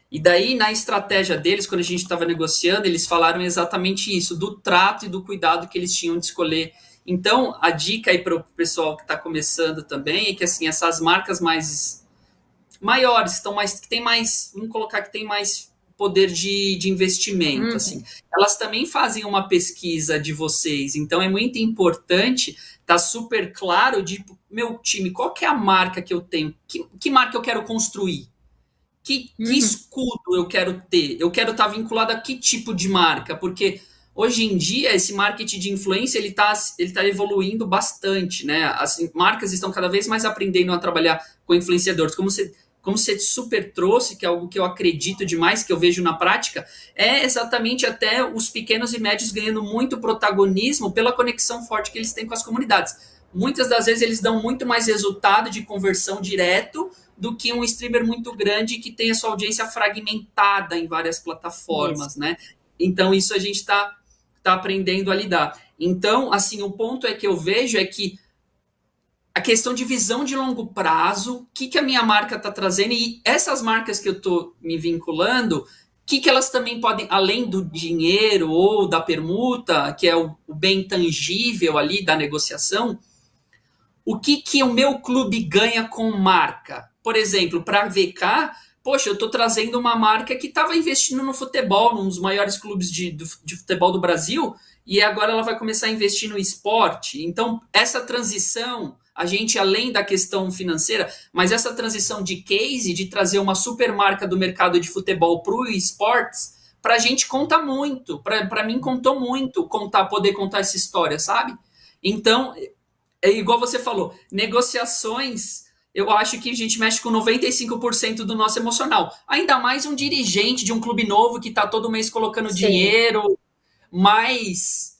E daí, na estratégia deles, quando a gente estava negociando, eles falaram exatamente isso, do trato e do cuidado que eles tinham de escolher. Então, a dica aí para o pessoal que está começando também é que, assim, essas marcas mais maiores, estão mais, que tem mais, vamos colocar que tem mais poder de, de investimento, uhum. assim. Elas também fazem uma pesquisa de vocês, então é muito importante tá super claro de meu time, qual que é a marca que eu tenho, que, que marca eu quero construir, que, uhum. que escudo eu quero ter, eu quero estar tá vinculado a que tipo de marca, porque hoje em dia esse marketing de influência ele está ele tá evoluindo bastante, né? As marcas estão cada vez mais aprendendo a trabalhar com influenciadores, como você como você super trouxe, que é algo que eu acredito demais, que eu vejo na prática, é exatamente até os pequenos e médios ganhando muito protagonismo pela conexão forte que eles têm com as comunidades. Muitas das vezes eles dão muito mais resultado de conversão direto do que um streamer muito grande que tem a sua audiência fragmentada em várias plataformas, isso. né? Então, isso a gente está tá aprendendo a lidar. Então, assim, o ponto é que eu vejo é que a questão de visão de longo prazo, o que, que a minha marca está trazendo, e essas marcas que eu estou me vinculando, o que, que elas também podem, além do dinheiro ou da permuta, que é o, o bem tangível ali da negociação, o que, que o meu clube ganha com marca? Por exemplo, para a VK, poxa, eu estou trazendo uma marca que estava investindo no futebol, num dos maiores clubes de, de futebol do Brasil, e agora ela vai começar a investir no esporte. Então, essa transição, a gente, além da questão financeira, mas essa transição de case, de trazer uma super marca do mercado de futebol para o esportes, para a gente conta muito. Para mim, contou muito contar, poder contar essa história, sabe? Então, é igual você falou, negociações eu acho que a gente mexe com 95% do nosso emocional. Ainda mais um dirigente de um clube novo que está todo mês colocando Sim. dinheiro, mas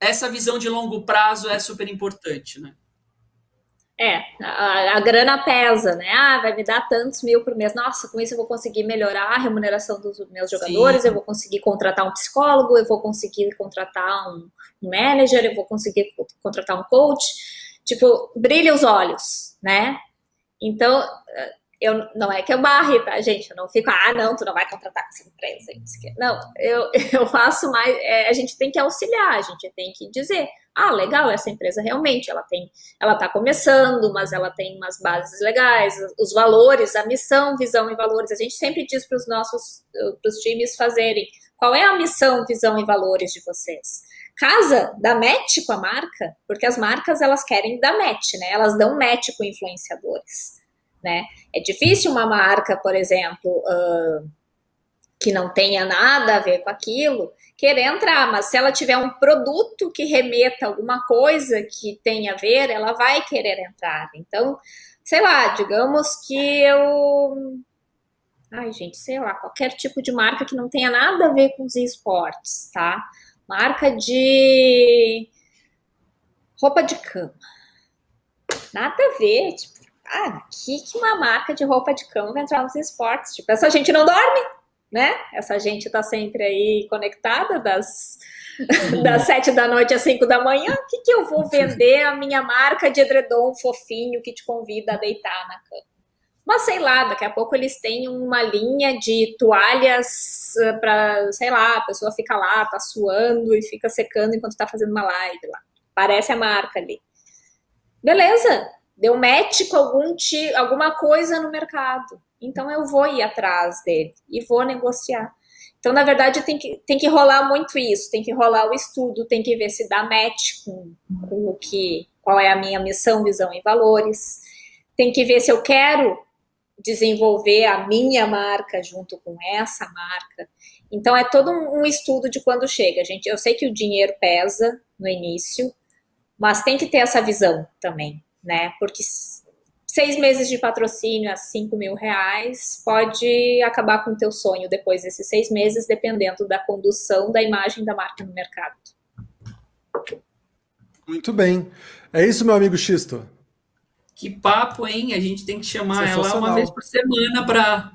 essa visão de longo prazo é super importante, né? É, a, a, grana pesa, né? Ah, vai me dar tantos mil por mês. Nossa, com isso eu vou conseguir melhorar a remuneração dos meus jogadores, Sim. eu vou conseguir contratar um psicólogo, eu vou conseguir contratar um, um manager, eu vou conseguir contratar um coach. Tipo, brilha os olhos, né? Então, eu, não é que eu barre, tá, gente? Eu não fico, ah, não, tu não vai contratar com essa empresa. Não, eu, eu faço mais. É, a gente tem que auxiliar, a gente tem que dizer, ah, legal, essa empresa realmente, ela tem, ela tá começando, mas ela tem umas bases legais, os valores, a missão, visão e valores. A gente sempre diz para os nossos, para os times fazerem, qual é a missão, visão e valores de vocês? Casa, dá match com a marca, porque as marcas elas querem dar match, né? Elas dão match com influenciadores, né? É difícil uma marca, por exemplo, uh, que não tenha nada a ver com aquilo, querer entrar, mas se ela tiver um produto que remeta alguma coisa que tenha a ver, ela vai querer entrar. Então, sei lá, digamos que eu Ai, gente, sei lá, qualquer tipo de marca que não tenha nada a ver com os esportes, tá? Marca de roupa de cama. Nada a ver, tipo, ah, que, que uma marca de roupa de cama vai entrar nos esportes? Tipo, essa gente não dorme, né? Essa gente tá sempre aí conectada das, das sete da noite às cinco da manhã. O que, que eu vou vender a minha marca de edredom fofinho que te convida a deitar na cama? Mas sei lá, daqui a pouco eles têm uma linha de toalhas eh, para, sei lá, a pessoa fica lá, tá suando e fica secando enquanto tá fazendo uma live lá. Parece a marca ali. Beleza, deu match com algum alguma coisa no mercado. Então eu vou ir atrás dele e vou negociar. Então, na verdade, tem que, tem que rolar muito isso, tem que rolar o estudo, tem que ver se dá match com, com o que, qual é a minha missão, visão e valores. Tem que ver se eu quero desenvolver a minha marca junto com essa marca. Então é todo um estudo de quando chega. Gente, eu sei que o dinheiro pesa no início, mas tem que ter essa visão também, né? Porque seis meses de patrocínio a cinco mil reais pode acabar com o teu sonho depois desses seis meses, dependendo da condução da imagem da marca no mercado. Muito bem. É isso, meu amigo Xisto. Que papo, hein? A gente tem que chamar ela uma vez por semana para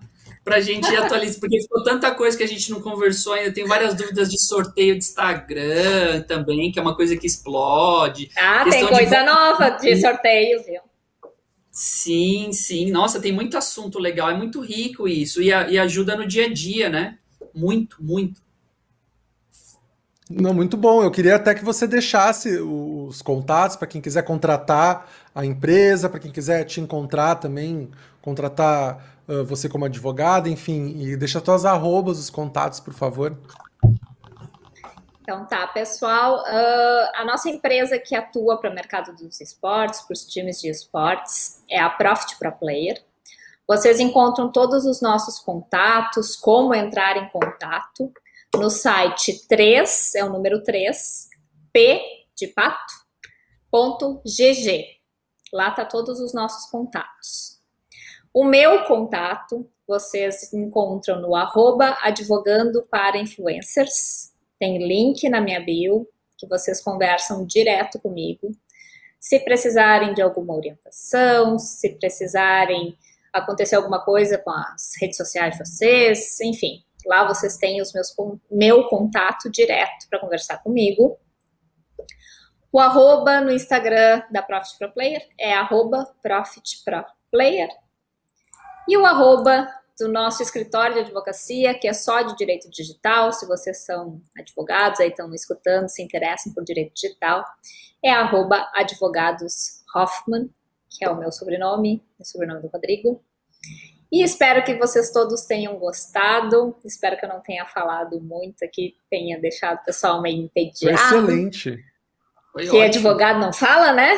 para a gente atualizar, porque ficou tanta coisa que a gente não conversou ainda. Tem várias dúvidas de sorteio de Instagram também, que é uma coisa que explode. Ah, tem coisa de... nova de sorteio, viu? Sim, sim. Nossa, tem muito assunto legal. É muito rico isso. E, a, e ajuda no dia a dia, né? Muito, muito. Não, muito bom. Eu queria até que você deixasse os contatos para quem quiser contratar a empresa, para quem quiser te encontrar também, contratar uh, você como advogada, enfim, e deixa suas arrobas, os contatos, por favor. Então tá, pessoal, uh, a nossa empresa que atua para o mercado dos esportes, para os times de esportes, é a Profit Pro Player. Vocês encontram todos os nossos contatos, como entrar em contato no site 3, é o número 3, p de pato, ponto gg. Lá tá todos os nossos contatos. O meu contato vocês encontram no arroba advogando para influencers. Tem link na minha bio que vocês conversam direto comigo. Se precisarem de alguma orientação, se precisarem acontecer alguma coisa com as redes sociais de vocês, enfim, lá vocês têm os meus, meu contato direto para conversar comigo. O arroba no Instagram da Profit Pro Player é arroba Profit Pro Player. E o arroba do nosso escritório de advocacia, que é só de direito digital. Se vocês são advogados, aí estão escutando, se interessam por direito digital, é arroba advogados Hoffman, que é o meu sobrenome, o sobrenome do Rodrigo. E espero que vocês todos tenham gostado. Espero que eu não tenha falado muito aqui, tenha deixado o pessoal meio entediado. Foi excelente. Foi que ótimo. advogado não fala, né?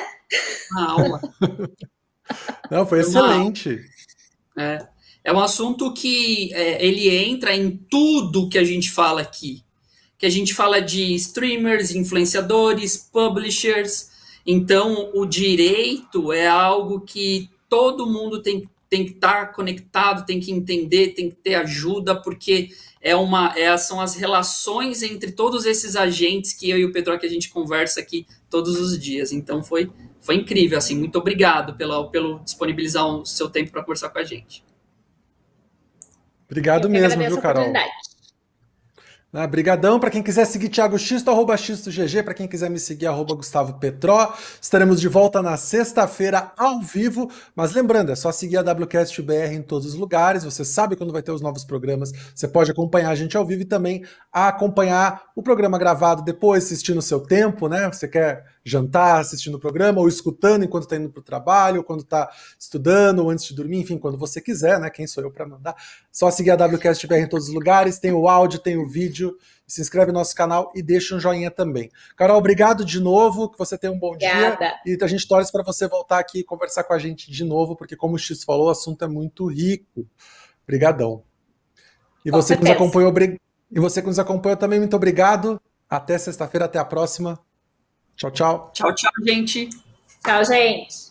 A aula. não, foi, foi excelente. É. é um assunto que é, ele entra em tudo que a gente fala aqui. Que a gente fala de streamers, influenciadores, publishers. Então, o direito é algo que todo mundo tem, tem que estar conectado, tem que entender, tem que ter ajuda, porque é uma, é, são as relações entre todos esses agentes que eu e o Pedro que a gente conversa aqui todos os dias. Então foi, foi incrível, assim, muito obrigado pela, pelo disponibilizar o seu tempo para conversar com a gente. Obrigado mesmo, viu, Carol? Ah, brigadão. Para quem quiser seguir Thiago Xisto, arroba GG. Para quem quiser me seguir, arroba Gustavo Petró. Estaremos de volta na sexta-feira ao vivo. Mas lembrando, é só seguir a WCast BR em todos os lugares. Você sabe quando vai ter os novos programas. Você pode acompanhar a gente ao vivo e também acompanhar o programa gravado depois, assistindo o seu tempo, né? Você quer jantar assistindo o programa, ou escutando enquanto está indo para o trabalho, ou quando está estudando, ou antes de dormir, enfim, quando você quiser, né? Quem sou eu para mandar? Só seguir a WCast BR em todos os lugares, tem o áudio, tem o vídeo, se inscreve no nosso canal e deixa um joinha também. Carol, obrigado de novo, que você tenha um bom Obrigada. dia, e a gente torce para você voltar aqui e conversar com a gente de novo, porque como o X falou, o assunto é muito rico. Obrigadão. E você que nos acompanhou, e você que nos acompanhou também, muito obrigado. Até sexta-feira, até a próxima. Tchau, tchau. Tchau, tchau, gente. Tchau, gente.